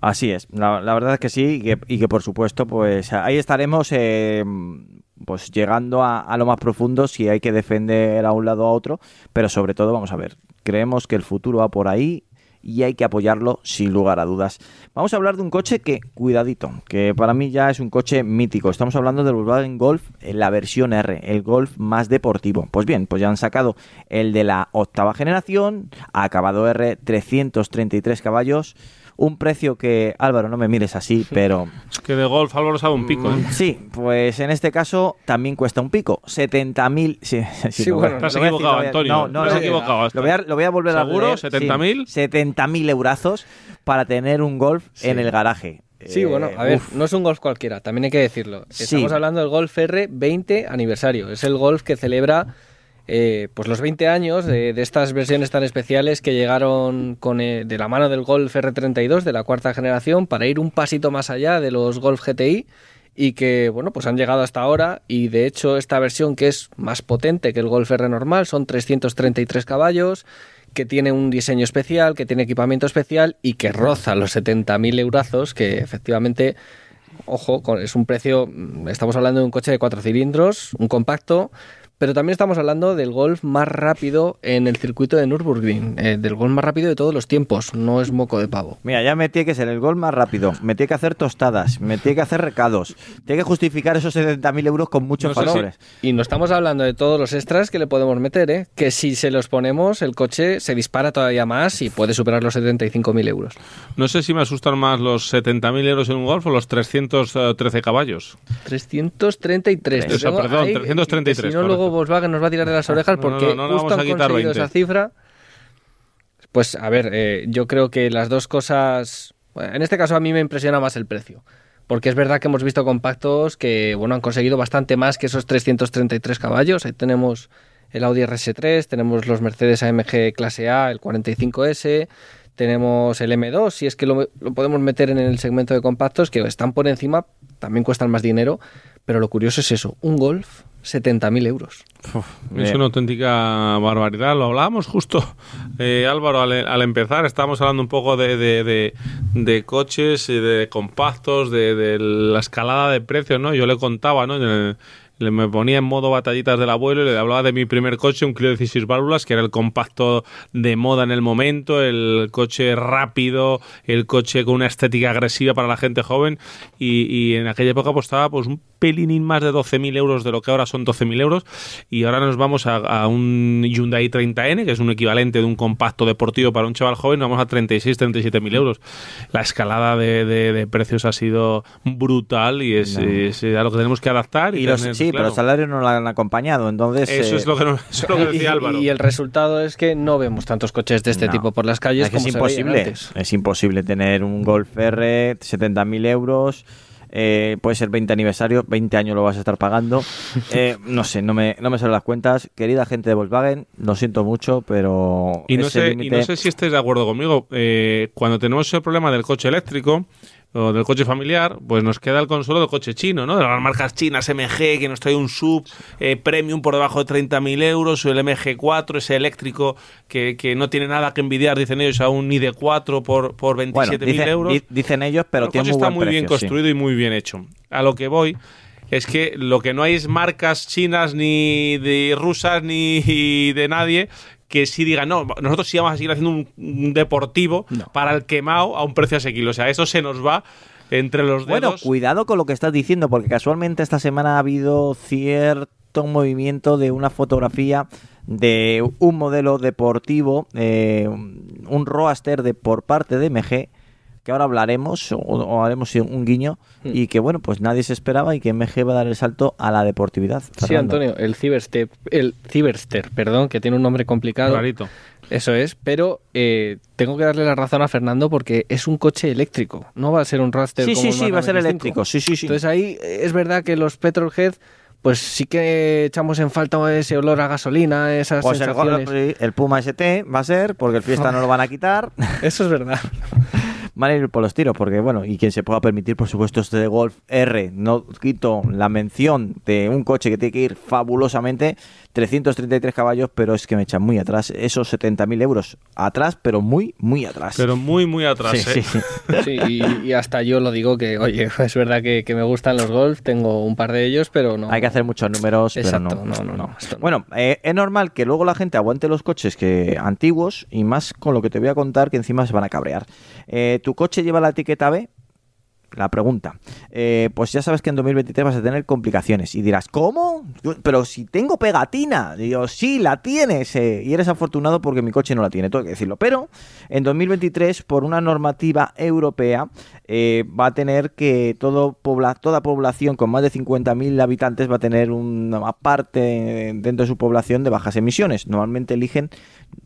Así es, la, la verdad es que sí y que, y que por supuesto pues ahí estaremos eh, pues llegando a, a lo más profundo si hay que defender a un lado o a otro, pero sobre todo vamos a ver, creemos que el futuro va por ahí y hay que apoyarlo sin lugar a dudas. Vamos a hablar de un coche que, cuidadito, que para mí ya es un coche mítico. Estamos hablando del Volkswagen Golf en la versión R, el Golf más deportivo. Pues bien, pues ya han sacado el de la octava generación, acabado R, 333 caballos. Un precio que, Álvaro, no me mires así, pero... Es que de golf Álvaro sabe un pico. ¿eh? Sí, pues en este caso también cuesta un pico. 70.000... Sí, sí, Sí, bueno, decir, equivocado, Antonio. No, no, no, equivocado hasta. Lo voy a, lo voy a volver a ¿Seguro? leer. ¿70.000? Sí, 70.000 eurazos para tener un Golf en el garaje. Sí, Eh, bueno, a ver, uf. no es un golf cualquiera, también hay que decirlo. Sí. Estamos hablando del Golf R 20 aniversario. Es el golf que celebra eh, pues los 20 años de, de estas versiones tan especiales que llegaron con, eh, de la mano del Golf R32 de la cuarta generación para ir un pasito más allá de los Golf GTI y que, bueno, pues han llegado hasta ahora y de hecho esta versión que es más potente que el Golf R normal son 333 caballos que tiene un diseño especial, que tiene equipamiento especial y que roza los 70.000 eurazos, que efectivamente, ojo, es un precio, mm, estamos hablando de un coche de cuatro cilindros, un compacto, pero también estamos hablando del Golf más rápido en el circuito de Nürburgring, eh, del Golf más rápido de todos los tiempos, no es moco de pavo. Mira, ya me tiene que ser el gol más rápido, me tiene que hacer tostadas, me tiene que hacer recados, tiene que justificar esos 70.000 euros con muchos No si-. Y no estamos hablando de todos los extras que le podemos meter, ¿eh? que si se los ponemos, el coche se dispara todavía más y puede superar los 75.000 euros. No sé si me asustan más los 70.000 euros en un golf o los 313 caballos. 333. O sea, Tengo perdón, ahí, 333, que Si no. Luego Volkswagen nos va a tirar de las orejas porque no, no justo vamos a han conseguido 20. esa cifra. Pues a ver, eh, yo creo que las dos cosas. bueno, en este caso a mí me impresiona más el precio. Porque es verdad que hemos visto compactos que bueno han conseguido bastante más que esos 333 caballos. Ahí tenemos el Audi RS3, tenemos los Mercedes AMG clase A, el 45S, tenemos el M2, si es que lo, lo podemos meter en el segmento de compactos, que están por encima, también cuestan más dinero, pero lo curioso es eso, un Golf, 70.000 euros. Es una auténtica barbaridad. Lo hablábamos justo, eh, Álvaro, al, al empezar. Estábamos hablando un poco de, de, de- de coches, y de compactos, de, de la escalada de precios, ¿no? Yo le contaba, ¿no? Le- le- me ponía en modo batallitas del abuelo y le hablaba de mi primer coche, un Clio 16 válvulas, que era el compacto de moda en el momento, el coche rápido, el coche con una estética agresiva para la gente joven. Y, y en aquella época costaba pues un pelín más de 12.000 euros de lo que ahora son 12.000 euros. Y ahora nos vamos a, a un Hyundai 30N, que es un equivalente de un compacto deportivo para un chaval joven, vamos a 36, 37.000 euros. La escalada de, de- de precios ha sido brutal y es, No. es a lo que tenemos que adaptar. Y, Y los, tener sí, pero los salarios no lo han acompañado, entonces... Eso eh, es lo que, no- eso es lo que decía Y- Álvaro. Y, el resultado es que no vemos tantos coches de este No. tipo por las calles es que es imposible. Es imposible tener un Golf R, 70.000 euros. Eh, puede ser 20 aniversario, 20 años lo vas a estar pagando. Eh, no sé, no me, no me salen las cuentas. Querida gente de Volkswagen, lo siento mucho, pero. Y no, sé, y no sé si estés de acuerdo conmigo. Eh, cuando tenemos el problema del coche eléctrico o del coche familiar, pues nos queda el consuelo del coche chino, ¿no? De las marcas chinas, MG, que nos trae un sub eh, premium por debajo de 30.000 euros, o el MG4, ese eléctrico que, que no tiene nada que envidiar, dicen ellos, a un ID4 por, por 27.000 Bueno, euros. di- dicen ellos, pero el tiene coche muy está muy bien sí. construido y muy bien hecho. A lo que voy es que lo que no hay es marcas chinas ni de rusas ni de nadie que sí digan, no, nosotros sí vamos a seguir haciendo un, un deportivo para el quemado a un precio asequible. O sea, eso se nos va entre los dedos. Bueno, cuidado con lo que estás diciendo, porque casualmente esta semana ha habido cierto movimiento de una fotografía de un modelo deportivo, eh, un roadster de por parte de MG, que ahora hablaremos o, o haremos un guiño, Hmm. y que bueno, pues nadie se esperaba y que MG va a dar el salto a la deportividad. Sí. Antonio, el Cyberstep, el Cyberster, perdón, que tiene un nombre complicado. Rarito. Eso es, pero eh, tengo que darle la razón a Fernando porque es un coche eléctrico, no va a ser un Raster Sí, como sí, sí, va a ser 25. eléctrico, sí, sí, sí. Entonces ahí eh, es verdad que los Petrolhead pues sí que echamos en falta ese olor a gasolina, esas Pues el, el Puma ST va a ser, porque el Fiesta no lo van a quitar. Eso es verdad. Van a ir por los tiros, porque bueno, y quien se pueda permitir, por supuesto, este de Golf R, no quito la mención de un coche que tiene que ir fabulosamente, 333 caballos, pero es que me echan muy atrás, esos 70.000 euros atrás, pero muy, muy atrás. Pero muy, muy atrás. Sí, ¿eh? sí, sí. Sí, y, y hasta yo lo digo que, oye, es verdad que, que me gustan los Golf, tengo un par de ellos, pero no. Hay que hacer muchos números, Exacto, pero no. no, no, no, esto no. Bueno, eh, es normal que luego la gente aguante los coches que antiguos y más con lo que te voy a contar que encima se van a cabrear. Eh, ¿Tu coche lleva la etiqueta B? La pregunta. Eh, pues ya sabes que en 2023 vas a tener complicaciones. Y dirás, ¿cómo? Pero si tengo pegatina. Digo, sí, la tienes. eh, y eres afortunado porque mi coche no la tiene, tengo que decirlo. Pero en 2023, por una normativa europea, eh, va a tener que toda población con más de 50.000 habitantes va a tener una parte dentro de su población de bajas emisiones. Normalmente eligen,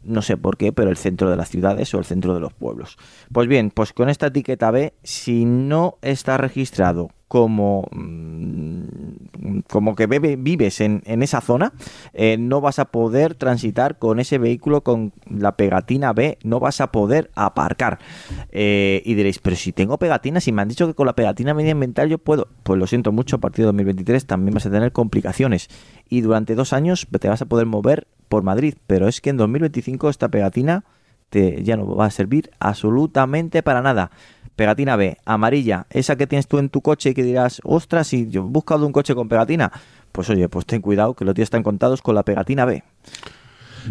no sé por qué, pero el centro de las ciudades o el centro de los pueblos. Pues bien, pues con esta etiqueta B, si no está registrado como, mm, como que vives en, en esa zona, eh, no vas a poder transitar con ese vehículo con la pegatina B, no vas a poder aparcar. Eh, y diréis, pero si tengo pegatina, si me han dicho que con la pegatina medioambiental yo puedo, pues lo siento mucho, a partir de 2023 también vas a tener complicaciones. Y durante dos años te vas a poder mover por Madrid, pero es que en 2025 esta pegatina te, ya no va a servir absolutamente para nada. Pegatina B, amarilla, esa que tienes tú en tu coche y que dirás, ostras, si yo he buscado un coche con pegatina, pues oye, pues ten cuidado que los días están contados con la pegatina B.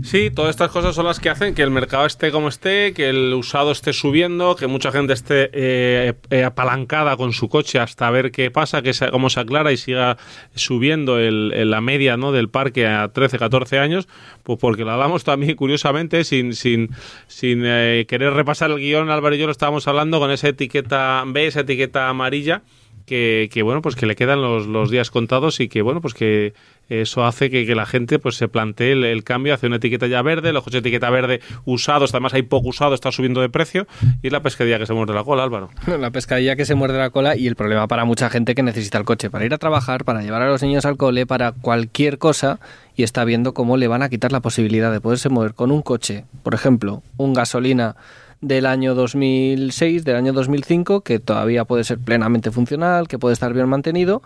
Sí, todas estas cosas son las que hacen que el mercado esté como esté, que el usado esté subiendo, que mucha gente esté eh, eh, apalancada con su coche hasta ver qué pasa, que se- cómo se aclara y siga subiendo el, la media ¿no? del parque a 13, 14 años, pues porque lo hablamos también curiosamente, sin, sin, sin eh, querer repasar el guion, Álvaro y yo lo estábamos hablando con esa etiqueta B, esa etiqueta amarilla, que, que, bueno pues que le quedan los, los días contados y que bueno pues que eso hace que, que la gente pues se plantee el, cambio hacia una etiqueta ya verde los coches de etiqueta verde usados además hay poco usado está subiendo de precio y la pescadilla que se muerde la cola Álvaro. La pescadilla que se muerde la cola y el problema para mucha gente que necesita el coche para ir a trabajar, para llevar a los niños al cole, para cualquier cosa y está viendo cómo le van a quitar la posibilidad de poderse mover con un coche, por ejemplo, un gasolina del año 2006, del año 2005, que todavía puede ser plenamente funcional, que puede estar bien mantenido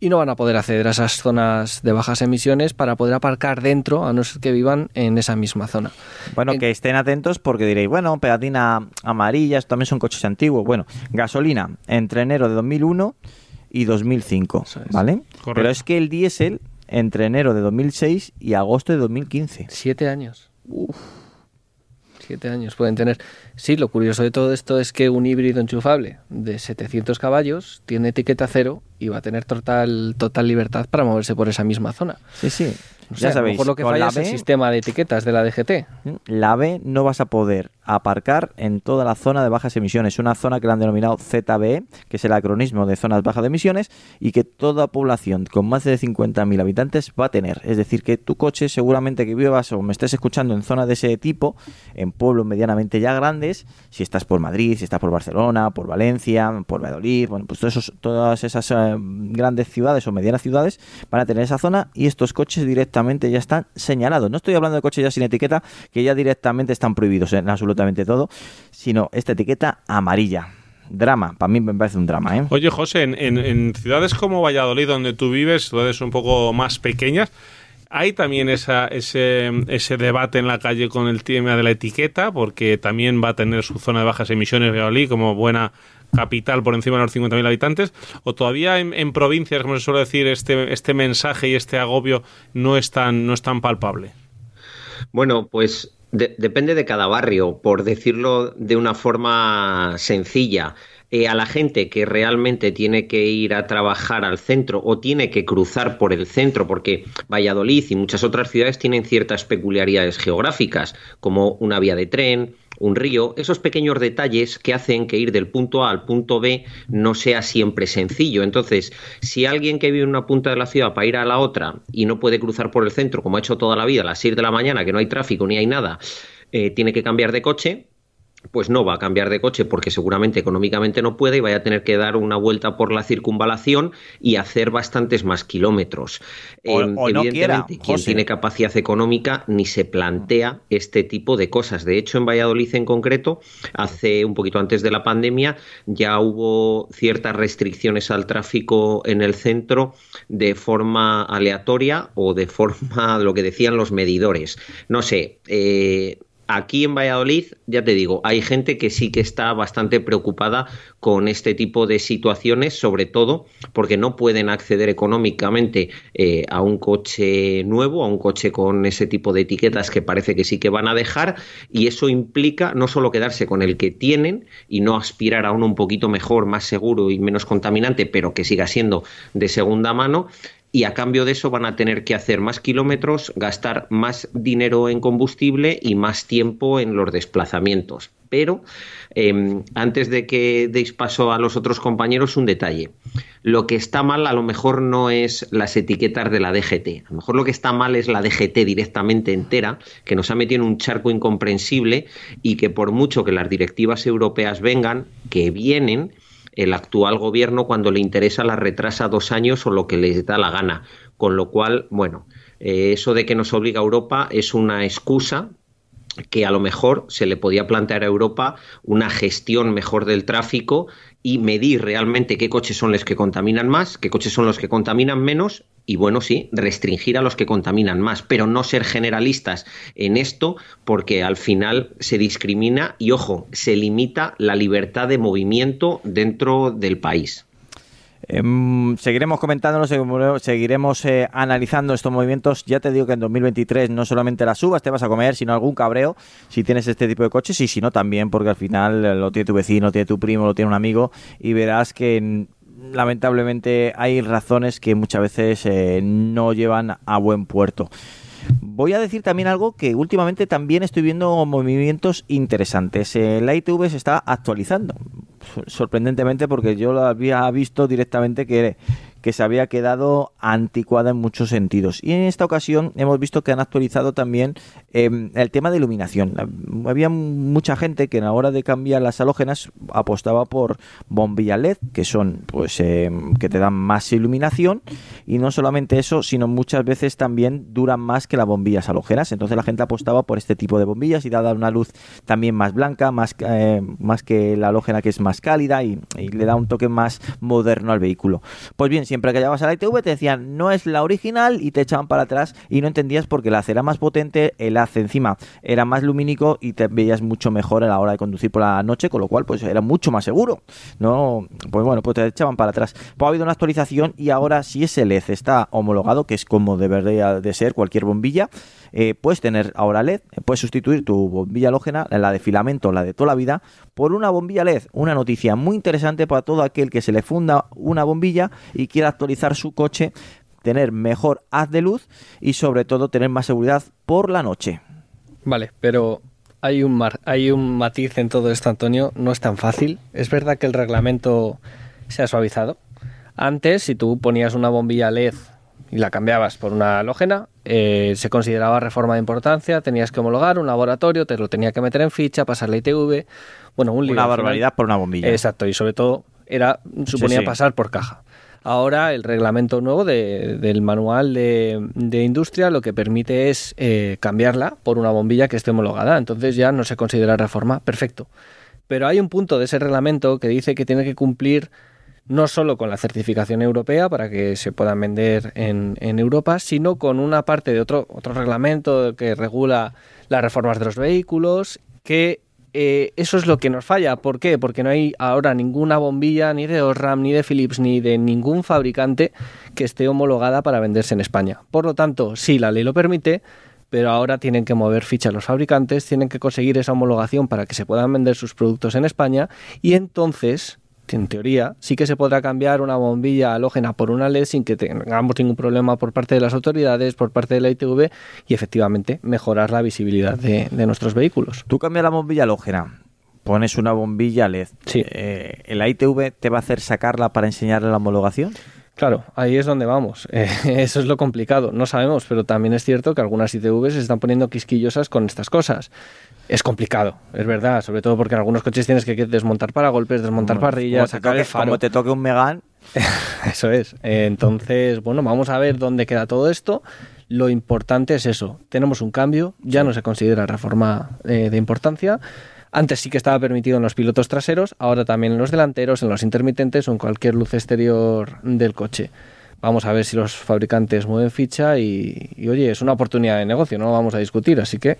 y no van a poder acceder a esas zonas de bajas emisiones para poder aparcar dentro, a no ser que vivan en esa misma zona. Bueno, que estén atentos porque diréis, bueno, pegatina amarilla, estos también son coches antiguos. Bueno, gasolina entre enero de 2001 y 2005, ¿vale? Pero es que el diésel entre enero de 2006 y agosto de 2015. Siete años. Siete años pueden tener. Sí, lo curioso de todo esto es que un híbrido enchufable de 700 caballos tiene etiqueta cero y va a tener total, total libertad para moverse por esa misma zona. Sí, sí. O ya sea, a lo sabéis, mejor lo que con falla la es el sistema de etiquetas de la DGT. La B no vas a poder aparcar en toda la zona de bajas emisiones, una zona que la han denominado ZBE, que es el acronismo de zonas bajas de emisiones, y que toda población con más de 50.000 habitantes va a tener. Es decir, que tu coche seguramente que vivas o me estés escuchando en zonas de ese tipo, en pueblos medianamente ya grandes, si estás por Madrid, si estás por Barcelona, por Valencia, por Valladolid, bueno, pues todos esos- todas esas eh, grandes ciudades o medianas ciudades van a tener esa zona y estos coches ya están señalados. No estoy hablando de coches ya sin etiqueta, que ya directamente están prohibidos en absolutamente todo, sino esta etiqueta amarilla. Drama, para mí me parece un drama, ¿eh? Oye José en, en- ciudades como Valladolid donde tú vives ciudades un poco más pequeñas hay también ese, ese debate en la calle con el tema de la etiqueta, porque también va a tener su zona de bajas emisiones Valladolid como buena capital por encima de los 50.000 habitantes, o todavía en, provincias, como se suele decir, este, este mensaje y este agobio no es tan, no es tan palpable. Bueno, pues de- depende de cada barrio, por decirlo de una forma sencilla. Eh, a la gente que realmente tiene que ir a trabajar al centro o tiene que cruzar por el centro, porque Valladolid y muchas otras ciudades tienen ciertas peculiaridades geográficas, como una vía de tren, un río, esos pequeños detalles que hacen que ir del punto A al punto B no sea siempre sencillo. Entonces, si alguien que vive en una punta de la ciudad para ir a la otra y no puede cruzar por el centro, como ha hecho toda la vida, a las 6 de la mañana, que no hay tráfico ni hay nada, eh, tiene que cambiar de coche, pues no va a cambiar de coche porque seguramente económicamente no puede y vaya a tener que dar una vuelta por la circunvalación y hacer bastantes más kilómetros. O- Em, o no quiera, evidentemente, quien tiene capacidad económica ni se plantea este tipo de cosas. De hecho, en Valladolid en concreto, hace un poquito antes de la pandemia, ya hubo ciertas restricciones al tráfico en el centro de forma aleatoria o de forma lo que decían los medidores. No sé. eh, Aquí en Valladolid, ya te digo, hay gente que sí que está bastante preocupada con este tipo de situaciones, sobre todo porque no pueden acceder económicamente eh, a un coche nuevo, a un coche con ese tipo de etiquetas que parece que sí que van a dejar, y eso implica no solo quedarse con el que tienen y no aspirar a uno un poquito mejor, más seguro y menos contaminante, pero que siga siendo de segunda mano, y a cambio de eso van a tener que hacer más kilómetros, gastar más dinero en combustible y más tiempo en los desplazamientos. Pero eh, antes de que deis paso a los otros compañeros, un detalle. Lo que está mal a lo mejor no es las etiquetas de la DGT. A lo mejor lo que está mal es la DGT directamente entera, que nos ha metido en un charco incomprensible y que por mucho que las directivas europeas vengan, que vienen, el actual gobierno cuando le interesa la retrasa dos años o lo que les da la gana. Con lo cual, bueno, eh, eso de que nos obliga a Europa es una excusa que a lo mejor se le podía plantear a Europa una gestión mejor del tráfico y medir realmente qué coches son los que contaminan más, qué coches son los que contaminan menos y bueno, sí, restringir a los que contaminan más, pero no ser generalistas en esto porque al final se discrimina y ojo, se limita la libertad de movimiento dentro del país. Em, seguiremos comentándolo, seguiremos eh, analizando estos movimientos. Ya te digo que en 2023 no solamente las subas te vas a comer, sino algún cabreo si tienes este tipo de coches y si no también, porque al final eh, lo tiene tu vecino, lo tiene tu primo, lo tiene un amigo y verás que mm, lamentablemente hay razones que muchas veces eh, no llevan a buen puerto. Voy a decir también algo que últimamente también estoy viendo movimientos interesantes. Eh, la ITV se está actualizando, sorprendentemente porque yo lo había visto directamente que, que se había quedado anticuada en muchos sentidos. Y en esta ocasión hemos visto que han actualizado también eh, el tema de iluminación. Había mucha gente que a la hora de cambiar las halógenas apostaba por bombillas LED, que son pues eh, que te dan más iluminación y no solamente eso, sino muchas veces también duran más que las bombillas halógenas. Entonces la gente apostaba por este tipo de bombillas y da una luz también más blanca, más, eh, más que la halógena que es más cálida y, y le da un toque más moderno al vehículo. Pues bien, siempre que llegabas a la ITV te decían no es la original y te echaban para atrás y no entendías porque la era más potente, el haz encima era más lumínico y te veías mucho mejor a la hora de conducir por la noche, con lo cual pues era mucho más seguro. No, pues bueno, pues te echaban para atrás. Pues ha habido una actualización y ahora si ese LED está homologado, que es como debería de ser cualquier bombilla, eh, puedes tener ahora LED, eh, puedes sustituir tu bombilla halógena, la de filamento, la de toda la vida, por una bombilla LED. Una noticia muy interesante para todo aquel que se le funda una bombilla y quiera actualizar su coche, tener mejor haz de luz y sobre todo tener más seguridad por la noche. Vale, pero hay un, mar- hay un matiz en todo esto, Antonio. No es tan fácil. Es verdad que el reglamento se ha suavizado. Antes, si tú ponías una bombilla LED y la cambiabas por una halógena, eh, se consideraba reforma de importancia, tenías que homologar un laboratorio, te lo tenía que meter en ficha, pasar la ITV. Bueno, un. Una final. barbaridad por una bombilla. Exacto, y sobre todo era suponía sí. pasar por caja. Ahora el reglamento nuevo de- del manual de, de industria lo que permite es eh, cambiarla por una bombilla que esté homologada. Entonces ya no se considera reforma. Perfecto. Pero hay un punto de ese reglamento que dice que tiene que cumplir no solo con la certificación europea para que se puedan vender en, en Europa, sino con una parte de otro, otro reglamento que regula las reformas de los vehículos, que eh, eso es lo que nos falla. ¿Por qué? Porque no hay ahora ninguna bombilla ni de Osram, ni de Philips, ni de ningún fabricante que esté homologada para venderse en España. Por lo tanto, sí, la ley lo permite, pero ahora tienen que mover ficha los fabricantes, tienen que conseguir esa homologación para que se puedan vender sus productos en España y entonces en teoría, sí que se podrá cambiar una bombilla halógena por una LED sin que tengamos ningún problema por parte de las autoridades, por parte de la ITV y efectivamente mejorar la visibilidad de, de nuestros vehículos. Tú cambias la bombilla halógena, pones una bombilla LED. Eh, ¿El ITV te va a hacer sacarla para enseñarle la homologación? Claro, ahí es donde vamos. Eh, eso es lo complicado. No sabemos, pero también es cierto que algunas ITV se están poniendo quisquillosas con estas cosas. Es complicado, es verdad, sobre todo porque en algunos coches tienes que desmontar para golpes, desmontar parrillas, como te sacar toque- el faro. como te toque un Megan. Eso es. Entonces, bueno, vamos a ver dónde queda todo esto. Lo importante es eso. Tenemos un cambio, ya no se considera reforma eh, de importancia. Antes sí que estaba permitido en los pilotos traseros, ahora también en los delanteros, en los intermitentes o en cualquier luz exterior del coche. Vamos a ver si los fabricantes mueven ficha y, y, oye, es una oportunidad de negocio, no lo vamos a discutir, así que...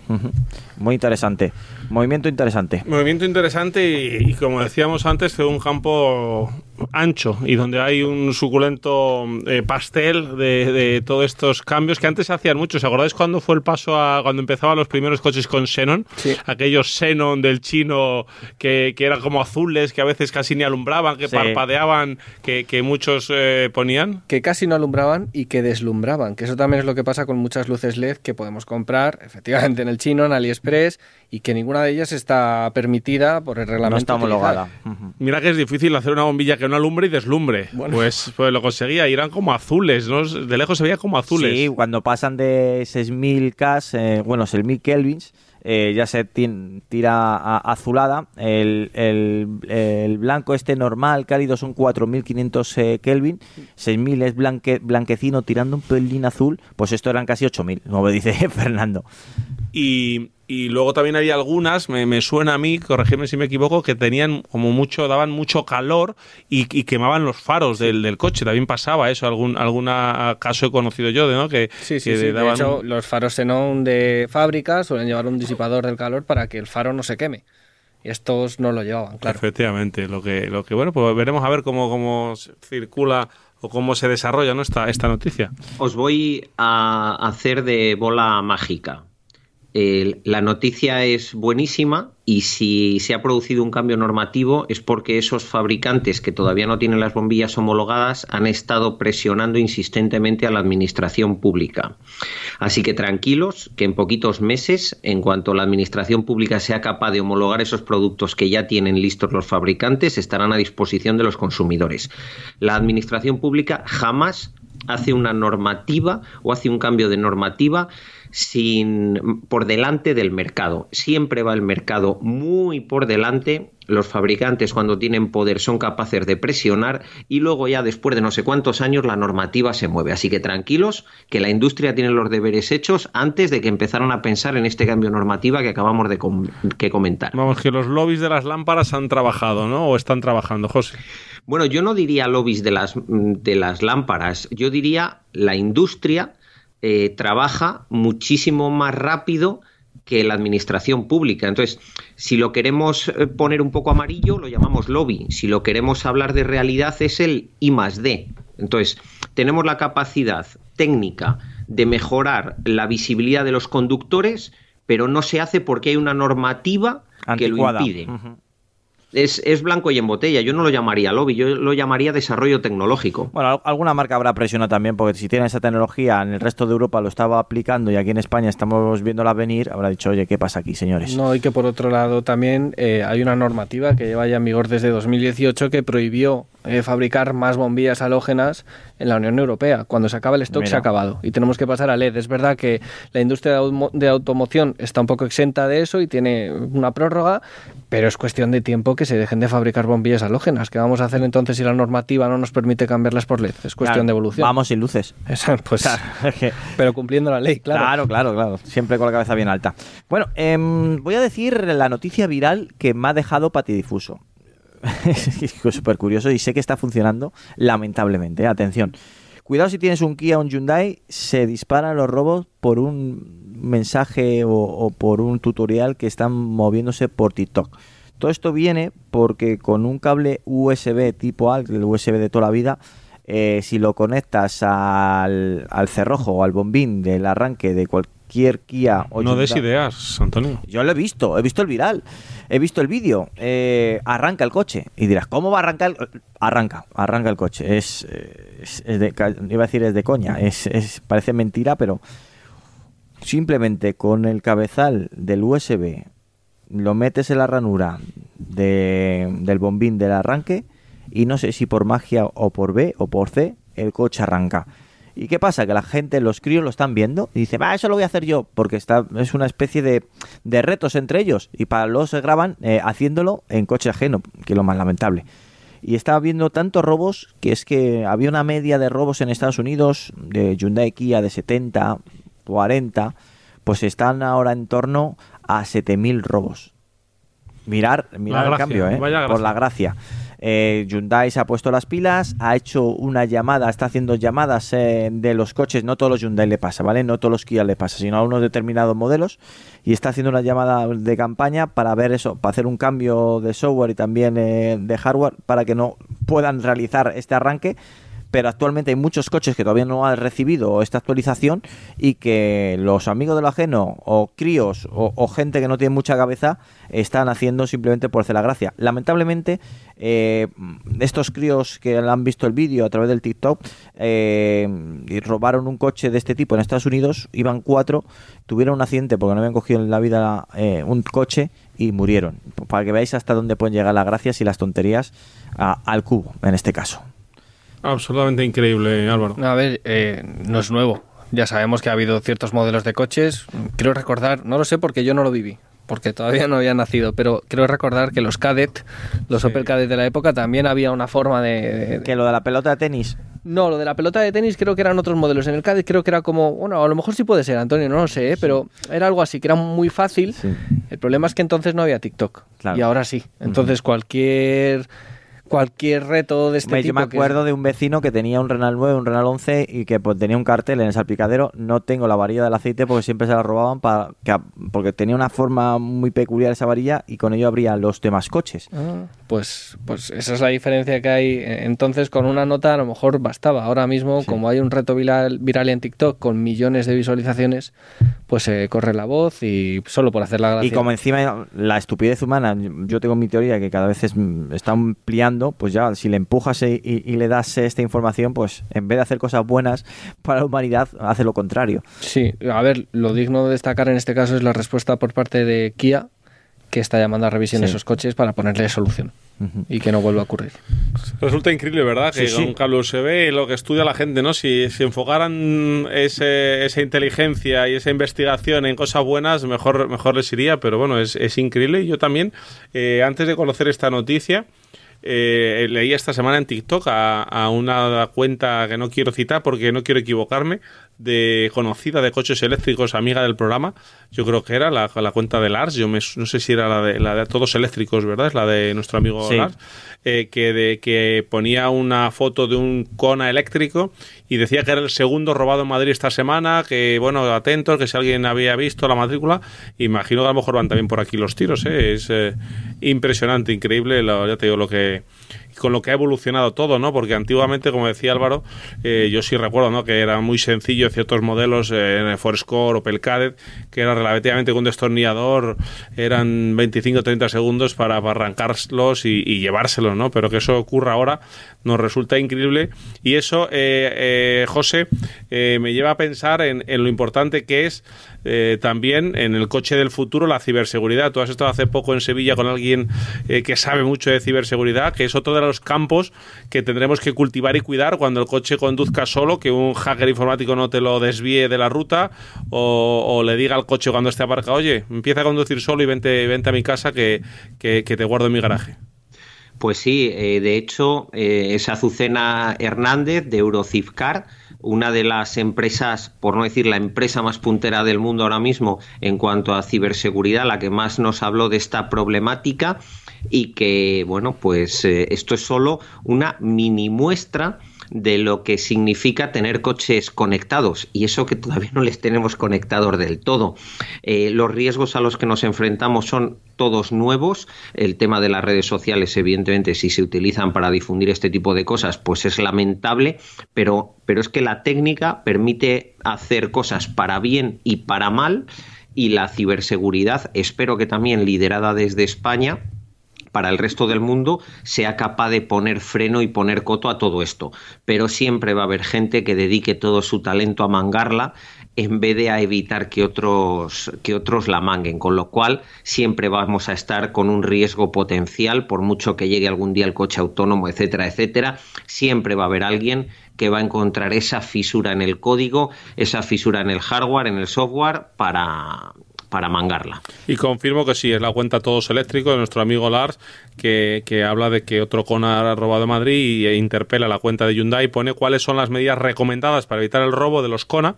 Muy interesante. Movimiento interesante. Movimiento interesante y, y como decíamos antes, de un campo ancho y donde hay un suculento eh, pastel de, de todos estos cambios que antes se hacían mucho. ¿Os acordáis cuando fue el paso a cuando empezaban los primeros coches con Xenon? Aquellos Xenon del chino que, que eran como azules, que a veces casi ni alumbraban, que Sí. parpadeaban, que, que muchos eh, ponían. que casi no alumbraban y que deslumbraban, que eso también es lo que pasa con muchas luces LED que podemos comprar efectivamente en el chino, en AliExpress y que ninguna de ellas está permitida por el reglamento. No está homologada. utilizar. Mira que es difícil hacer una bombilla que no alumbre y deslumbre. Pues, pues lo conseguía y eran como azules, ¿no? De lejos se veía como azules. Sí, cuando pasan de 6000 K, eh, bueno, 6000 kelvins, eh, ya se tira a- azulada. El, el- el blanco este normal, cálido, son 4500 eh, Kelvin. 6000 es blanque, blanquecino tirando un pelín azul. Pues esto eran casi 8000, como dice Fernando. Y, y luego también había algunas, me, me suena a mí, corregirme si me equivoco, que tenían como mucho, daban mucho calor y, y quemaban los faros del, del coche. También pasaba eso, algún alguna caso he conocido yo de, ¿no? Que, Sí, sí, que sí. De hecho, los faros xenón de fábrica suelen llevar un disipador del calor para que el faro no se queme. Y estos no lo llevaban, claro. Efectivamente, lo que, lo que bueno, pues veremos a ver cómo, cómo circula o cómo se desarrolla ¿no? esta, esta noticia. Os voy a hacer de bola mágica. La noticia es buenísima y si se ha producido un cambio normativo es porque esos fabricantes que todavía no tienen las bombillas homologadas han estado presionando insistentemente a la administración pública. Así que tranquilos, que en poquitos meses, en cuanto la administración pública sea capaz de homologar esos productos que ya tienen listos los fabricantes, estarán a disposición de los consumidores. La administración pública jamás hace una normativa o hace un cambio de normativa sin por delante del mercado. Siempre va el mercado muy por delante. Los fabricantes cuando tienen poder son capaces de presionar y luego ya después de no sé cuántos años la normativa se mueve. Así que tranquilos que la industria tiene los deberes hechos antes de que empezaran a pensar en este cambio normativa que acabamos de com- que comentar. Vamos, que los lobbies de las lámparas han trabajado, ¿no? O están trabajando, José. Bueno, yo no diría lobbies de las, de las lámparas, yo diría la industria eh, trabaja muchísimo más rápido que la administración pública. Entonces, si lo queremos eh, poner un poco amarillo, lo llamamos lobby. Si lo queremos hablar de realidad, es el I más D. Entonces, tenemos la capacidad técnica de mejorar la visibilidad de los conductores, pero no se hace porque hay una normativa que lo impide. Es, es blanco y en botella. Yo no lo llamaría lobby, yo lo llamaría desarrollo tecnológico. Bueno, al- alguna marca habrá presionado también, porque si tiene esa tecnología, en el resto de Europa lo estaba aplicando y aquí en España estamos viéndola venir, habrá dicho, oye, ¿qué pasa aquí, señores? No, y que por otro lado también eh, hay una normativa que lleva ya en vigor desde 2018 que prohibió eh, fabricar más bombillas halógenas en la Unión Europea. Cuando se acaba el stock se ha acabado y tenemos que pasar a LED. Es verdad que la industria de automoción está un poco exenta de eso y tiene una prórroga, pero es cuestión de tiempo que se dejen de fabricar bombillas halógenas. ¿Qué vamos a hacer entonces si la normativa no nos permite cambiarlas por LED? Es cuestión Claro, de evolución. Vamos sin luces. Eso, pues, pero cumpliendo la ley, claro. Claro, claro, claro. Siempre con la cabeza bien alta. Bueno, em, voy a decir la noticia viral que me ha dejado patidifuso. es súper curioso y sé que está funcionando lamentablemente. ¿eh? Atención. Cuidado si tienes un Kia o un Hyundai, se disparan los robos por un mensaje o, o por un tutorial que están moviéndose por TikTok. Todo esto viene porque con un cable USB tipo ALT, el USB de toda la vida, eh, si lo conectas al, al cerrojo o al bombín del arranque de cualquier Kia o No des ideas, Antonio. yo lo he visto, he visto el viral, he visto el vídeo. eh, arranca el coche. Y dirás, ¿cómo va a arrancar? el- Arranca, arranca el coche. Es, es- es de, iba a decir es de coña, es, es- parece mentira, pero simplemente con el cabezal del USB lo metes en la ranura de- del bombín del arranque y no sé si por magia o por B o por C el coche arranca. ¿Y qué pasa? Que la gente, los críos lo están viendo y dice, va, eso lo voy a hacer yo, porque está, es una especie de, de retos entre ellos y para luego se graban eh, haciéndolo en coche ajeno, que es lo más lamentable. Y estaba viendo tantos robos que es que había una media de robos en Estados Unidos de Hyundai Kia de 70, 40, pues están ahora en torno a 7.000 robos. Mirar, mirar el cambio, ¿eh? por la gracia. Eh, Hyundai se ha puesto las pilas, ha hecho una llamada, está haciendo llamadas eh, de los coches, no todos los Hyundai le pasa, ¿vale? No todos los Kia le pasa, sino a unos determinados modelos y está haciendo una llamada de campaña para ver eso, para hacer un cambio de software y también eh, de hardware para que no puedan realizar este arranque pero actualmente hay muchos coches que todavía no han recibido esta actualización y que los amigos de lo ajeno o críos o, gente que no tiene mucha cabeza están haciendo simplemente por hacer la gracia. Lamentablemente, eh, estos críos que han visto el vídeo a través del TikTok eh, robaron un coche de este tipo en Estados Unidos, iban cuatro, tuvieron un accidente porque no habían cogido en la vida eh, un coche y murieron. Para que veáis hasta dónde pueden llegar las gracias y las tonterías al cubo, en este caso. Absolutamente increíble, Álvaro. A ver, eh, no es nuevo. Ya sabemos que ha habido ciertos modelos de coches. Creo recordar, no lo sé porque yo no lo viví, porque todavía no había nacido, pero creo recordar que los Cadet, los Opel Cadet de la época, también había una forma de... Que lo de la pelota de tenis. No, lo de la pelota de tenis creo que eran otros modelos. En el Cadet creo que era como, bueno, a lo mejor sí puede ser, Antonio, no lo sé, ¿eh? pero era algo así, que era muy fácil. El problema es que entonces no había TikTok. Claro. Y ahora sí. Entonces cualquier cualquier reto de este Hombre, tipo yo me que- acuerdo de un vecino que tenía un Renault 9, un Renault 11 y que pues, tenía un cartel en el salpicadero. No tengo la varilla del aceite porque siempre se la robaban para que, porque tenía una forma muy peculiar esa varilla y con ello abría los demás coches. Ah, pues, pues esa es la diferencia que hay. Entonces, con una nota a lo mejor bastaba. Ahora mismo, como hay un reto viral, viral en TikTok con millones de visualizaciones, pues se corre la voz y solo por hacer la gracia. Y como encima la estupidez humana, yo tengo mi teoría que cada vez es- está ampliando, pues ya si le empujas y, y- y le das esta información, pues en vez de hacer cosas buenas para la humanidad, hace lo contrario. Sí, a ver, lo digno de destacar en este caso es la respuesta por parte de Kia, que está llamando a revisión Sí. esos coches para ponerle solución y que no vuelva a ocurrir. Resulta increíble, ¿verdad? Que Sí, con sí. un cable USB lo que estudia la gente, ¿no? Si, si enfocaran ese- esa inteligencia y esa investigación en cosas buenas, mejor, mejor les iría. Pero bueno, es, es increíble. Y yo también, eh, antes de conocer esta noticia, eh, leí esta semana en TikTok a, a una cuenta que no quiero citar porque no quiero equivocarme, de conocida de coches eléctricos, amiga del programa, yo creo que era la, la cuenta de Lars, yo me- no sé si era la de, la de todos eléctricos, ¿verdad? Es la de nuestro amigo Sí. Lars, eh, que, de, que ponía una foto de un Kona eléctrico y decía que era el segundo robado en Madrid esta semana, que bueno, atentos, que si alguien había visto la matrícula, imagino que a lo mejor van también por aquí los tiros, ¿eh? es eh, impresionante, increíble, lo- ya te digo lo que con lo que ha evolucionado todo, ¿no? Porque antiguamente, como decía Álvaro, eh, yo sí recuerdo, ¿no? Que era muy sencillo ciertos modelos eh, en el Forescore, Opel Kadett, que era relativamente con destornillador, eran 25 o 30 segundos para, para arrancarlos y, y llevárselos, ¿no? Pero que eso ocurra ahora nos resulta increíble y eso, eh, eh, José, eh, me lleva a pensar en, lo importante que es eh, también en el coche del futuro la ciberseguridad. Tú has estado hace poco en Sevilla con alguien que sabe mucho de ciberseguridad, que es otro de los campos que tendremos que cultivar y cuidar cuando el coche conduzca solo, que un hacker informático no te lo desvíe de la ruta o, le diga al coche cuando esté aparcado, oye, empieza a conducir solo y vente, vente a mi casa que te guardo en mi garaje. Pues sí, eh, de hecho, eh, es Azucena Hernández de Eurocifcar, una de las empresas, por no decir la empresa más puntera del mundo ahora mismo en cuanto a ciberseguridad, la que más nos habló de esta problemática y que, bueno, pues eh, esto es solo una mini muestra de lo que significa tener coches conectados y eso que todavía no les tenemos conectados del todo. Eh, los riesgos a los que nos enfrentamos son todos nuevos. El tema de las redes sociales, evidentemente, si se utilizan para difundir este tipo de cosas, pues es lamentable, pero, pero es que la técnica permite hacer cosas para bien y para mal y la ciberseguridad, espero que también liderada desde España, para el resto del mundo sea capaz de poner freno y poner coto a todo esto. Pero siempre va a haber gente que dedique todo su talento a mangarla en vez de a evitar que otros, que otros la manguen, con lo cual siempre vamos a estar con un riesgo potencial, por mucho que llegue algún día el coche autónomo, etcétera, etcétera, siempre va a haber alguien que va a encontrar esa fisura en el código, esa fisura en el hardware, en el software, para, para mangarla. Y confirmo que sí, es la cuenta Todos Eléctricos de nuestro amigo Lars, que, que habla de que otro Kona ha robado Madrid e interpela la cuenta de Hyundai y pone cuáles son las medidas recomendadas para evitar el robo de los Kona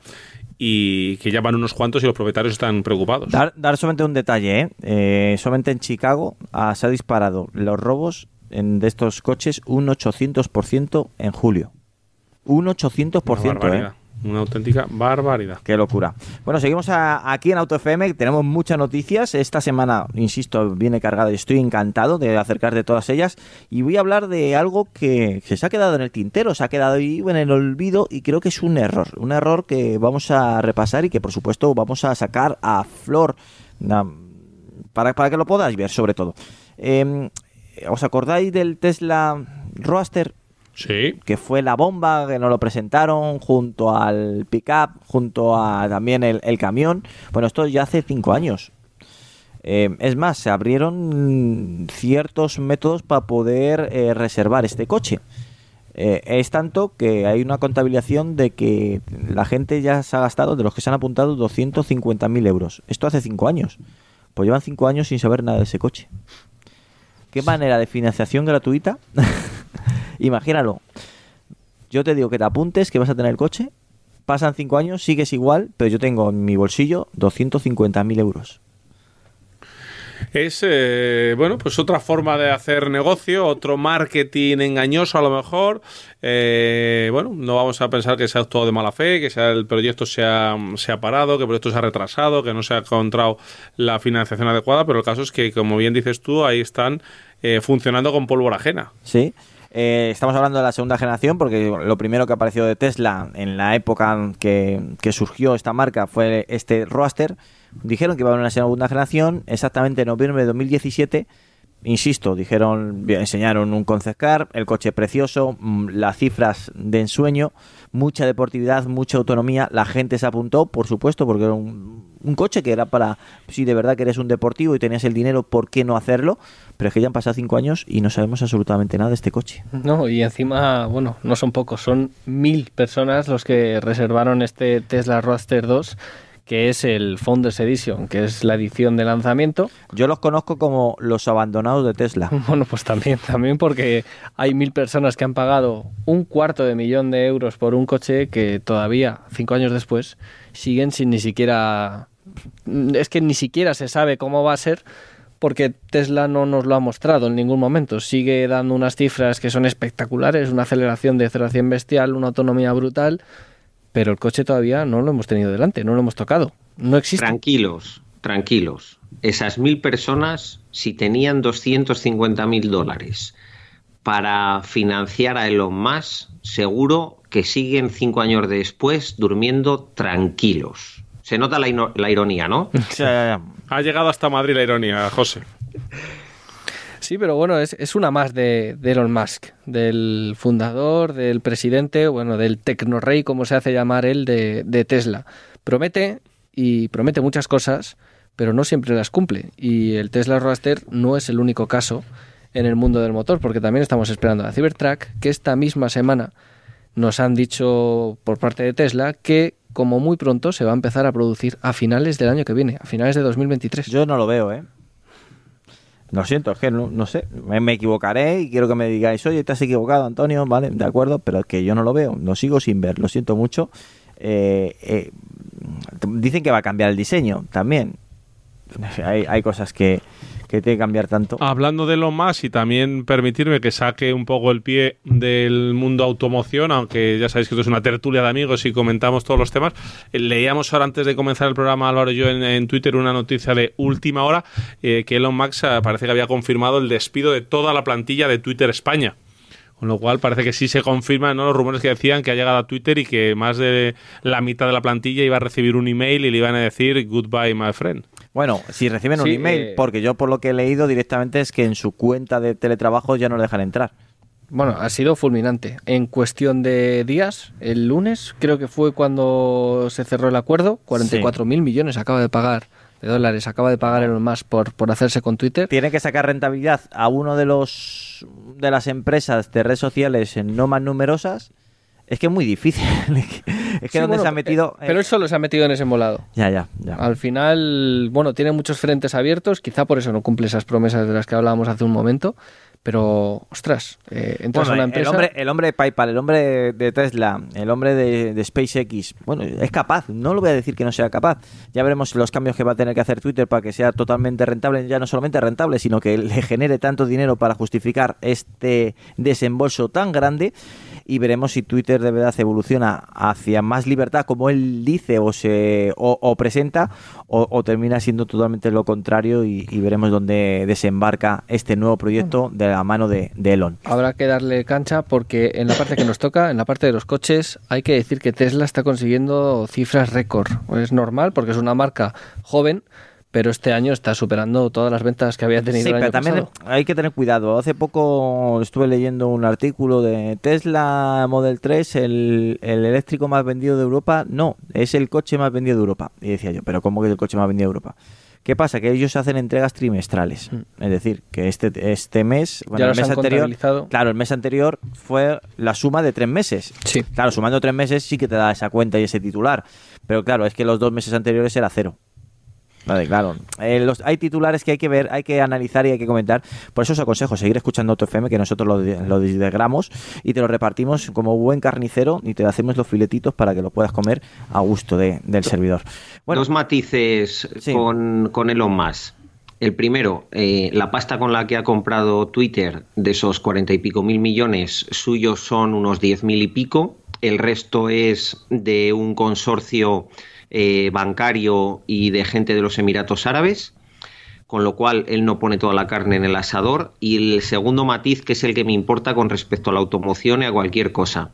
y que ya van unos cuantos y los propietarios están preocupados. Dar, dar solamente un detalle, ¿eh? Eh, solamente en Chicago ah, se ha disparado los robos en, de estos coches un 800% en julio. Un 800%, Una ¿eh? Una auténtica barbaridad. Qué locura. Bueno, seguimos aquí en Auto FM. Tenemos muchas noticias. Esta semana, insisto, viene cargada y estoy encantado de acercar de todas ellas. Y voy a hablar de algo que, se ha quedado en el tintero, se ha quedado ahí en el olvido y creo que es un error. Un error que vamos a repasar y que, por supuesto, vamos a sacar a flor para, para que lo podáis ver, sobre todo. Eh, ¿Os acordáis del Tesla Roadster? Sí. Que fue la bomba, que nos lo presentaron junto al pickup, junto a también el, el camión. Bueno, esto ya hace cinco años. Eh, es más, se abrieron ciertos métodos para poder eh, reservar este coche. Eh, es tanto que hay una contabilización de que la gente ya se ha gastado, de los que se han apuntado, 250.000 euros. Esto hace cinco años. Pues llevan cinco años sin saber nada de ese coche. ¿Qué manera de financiación gratuita? Imagínalo. Yo te digo que te apuntes, que vas a tener el coche. Pasan cinco años, sigues igual, pero yo tengo en mi bolsillo 250.000 euros. Es, eh, bueno, pues otra forma de hacer negocio, otro marketing engañoso a lo mejor. Eh, bueno, no vamos a pensar que se ha actuado de mala fe, que sea, el proyecto se ha, se ha parado, que el proyecto se ha retrasado, que no se ha encontrado la financiación adecuada, pero el caso es que, como bien dices tú, ahí están eh, funcionando con pólvora ajena. Sí. Eh, estamos hablando de la segunda generación porque lo primero que apareció de Tesla en la época que, que surgió esta marca fue este Roadster. Dijeron que iba a haber una segunda generación exactamente en noviembre de 2017. Insisto, dijeron, enseñaron un concept car, el coche precioso, mm, las cifras de ensueño, mucha deportividad, mucha autonomía. La gente se apuntó, por supuesto, porque era un, un coche que era para, si de verdad que eres un deportivo y tenías el dinero, ¿por qué no hacerlo? Pero es que ya han pasado cinco años y no sabemos absolutamente nada de este coche. No, y encima, bueno, no son pocos, son mil personas los que reservaron este Tesla Roadster 2, que es el Founders Edition, que es la edición de lanzamiento. Yo los conozco como los abandonados de Tesla. Bueno, pues también, también porque hay mil personas que han pagado un cuarto de millón de euros por un coche que todavía, cinco años después, siguen sin ni siquiera... Es que ni siquiera se sabe cómo va a ser porque Tesla no nos lo ha mostrado en ningún momento. Sigue dando unas cifras que son espectaculares, una aceleración de 0 a 100 bestial, una autonomía brutal, pero el coche todavía no lo hemos tenido delante, no lo hemos tocado. No existe. Tranquilos, tranquilos. Esas mil personas, si tenían 250 mil dólares para financiar a Elon Musk, seguro que siguen cinco años después durmiendo tranquilos. Se nota la, ironía, ¿no? Ha llegado hasta Madrid la ironía, José. Sí, pero bueno, es, es una más de, de Elon Musk, del fundador, del presidente, bueno, del tecnorrey, como se hace llamar él, de, de Tesla. Promete y promete muchas cosas, pero no siempre las cumple. Y el Tesla Roadster no es el único caso en el mundo del motor, porque también estamos esperando a Cybertruck, que esta misma semana nos han dicho por parte de Tesla que como muy pronto se va a empezar a producir a finales del año que viene, a finales de 2023. Yo no lo veo, ¿eh? Lo siento, es que no, sé, me, equivocaré y quiero que me digáis, oye, te has equivocado, Antonio, vale, de acuerdo, pero es que yo no lo veo, lo sigo sin ver, lo siento mucho. Eh, eh, dicen que va a cambiar el diseño también. Hay cosas que, que tiene que cambiar tanto. Hablando de lo más y también permitirme que saque un poco el pie del mundo automoción, aunque ya sabéis que esto es una tertulia de amigos y comentamos todos los temas. eh, Leíamos ahora antes de comenzar el programa, Álvaro y yo, en, Twitter una noticia de última hora eh, que Elon Musk eh, parece que había confirmado el despido de toda la plantilla de Twitter España. Con lo cual parece que sí se confirman ¿no? los rumores que decían que ha llegado a Twitter y que más de la mitad de la plantilla iba a recibir un email y le iban a decir goodbye, my friend. Bueno, si reciben un email, eh, porque yo por lo que he leído directamente es que en su cuenta de teletrabajo ya no le dejan entrar. Bueno, ha sido fulminante. En cuestión de días, el lunes creo que fue cuando se cerró el acuerdo, 44 mil millones acaba de pagar de dólares, acaba de pagar Elon Musk por, por hacerse con Twitter. Tiene que sacar rentabilidad a uno de los de las empresas de redes sociales no más numerosas. Es que es muy difícil. es que Sí, donde bueno, se ha metido. eh, Pero él solo se ha metido en ese molado. Ya, ya, ya. Al final, bueno, tiene muchos frentes abiertos, quizá por eso no cumple esas promesas de las que hablábamos hace un momento, pero, ostras, eh, entras Bueno, a una el empresa... hombre, el hombre de PayPal, el hombre de, de Tesla, el hombre de, de SpaceX, bueno, es capaz, no lo voy a decir que no sea capaz. Ya veremos los cambios que va a tener que hacer Twitter para que sea totalmente rentable, ya no solamente rentable, sino que le genere tanto dinero para justificar este desembolso tan grande. Y veremos si Twitter de verdad evoluciona hacia más libertad, como él dice o se o, o presenta, o, o termina siendo totalmente lo contrario. Y, y veremos dónde desembarca este nuevo proyecto de la mano de, de Elon. Habrá que darle cancha porque en la parte que nos toca, en la parte de los coches, hay que decir que Tesla está consiguiendo cifras récord. Es normal porque es una marca joven, pero este año está superando todas las ventas que había tenido Sí, el año pero también pasado. hay que tener cuidado. Hace poco estuve leyendo un artículo de Tesla Model 3, el, el eléctrico más vendido de Europa. No, es el coche más vendido de Europa. Y decía yo, pero ¿cómo que es el coche más vendido de Europa? ¿Qué pasa? Que ellos hacen entregas trimestrales. Es decir, que este, este mes, bueno, Mm. Ya el mes anterior, claro, el mes anterior fue la suma de tres meses. Sí. Claro, sumando tres meses sí que te da esa cuenta y ese titular. Pero claro, es que los dos meses anteriores era cero. Vale, claro. Eh, los- hay titulares que hay que ver, hay que analizar y hay que comentar. Por eso os aconsejo seguir escuchando Auto FM, que nosotros lo desgramos y te lo repartimos como buen carnicero y te hacemos los filetitos para que lo puedas comer a gusto de- del servidor. Bueno, Dos matices con, con Elon Musk. El primero, eh, la pasta con la que ha comprado Twitter, de esos cuarenta y pico mil millones, suyos son unos diez mil y pico. El resto es de un consorcio eh, bancario y de gente de los Emiratos Árabes con lo cual él no pone toda la carne en el asador. Y el segundo matiz, que es el que me importa con respecto a la automoción y a cualquier cosa,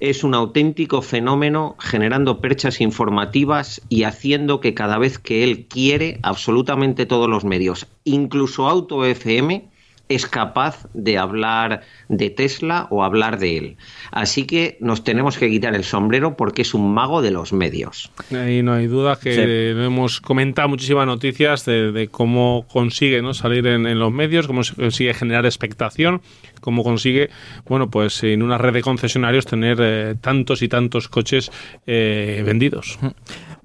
es un auténtico fenómeno generando perchas informativas y haciendo que cada vez que él quiere, absolutamente todos los medios, incluso Auto FM, es capaz de hablar de Tesla o hablar de él. Así que nos tenemos que quitar el sombrero porque es un mago de los medios. Ahí no hay duda que Sí. hemos comentado muchísimas noticias de, de cómo consigue ¿no? salir en, en los medios, cómo consigue generar expectación, cómo consigue, bueno, pues en una red de concesionarios tener eh, tantos y tantos coches eh, vendidos.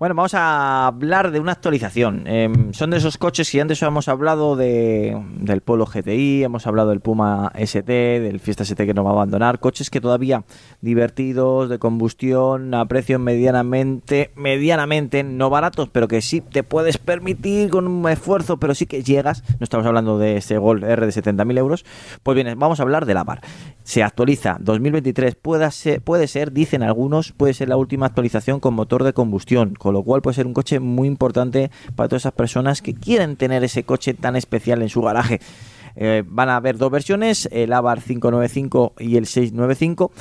Bueno, vamos a hablar de una actualización. Em, son de esos coches que antes hemos hablado de, del Polo GTI, hemos hablado del Puma ST, del Fiesta ST que nos va a abandonar. Coches que todavía divertidos, de combustión, a precios medianamente, medianamente no baratos, pero que sí te puedes permitir con un esfuerzo, pero sí que llegas. No estamos hablando de ese Gol R de 70.000 euros. Pues bien, vamos a hablar de la bar. Se actualiza 2023, puede ser, puede ser, dicen algunos, puede ser la última actualización con motor de combustión, con lo cual puede ser un coche muy importante para todas esas personas que quieren tener ese coche tan especial en su garaje. Eh, van a haber dos versiones, el Abar 595 y el 695.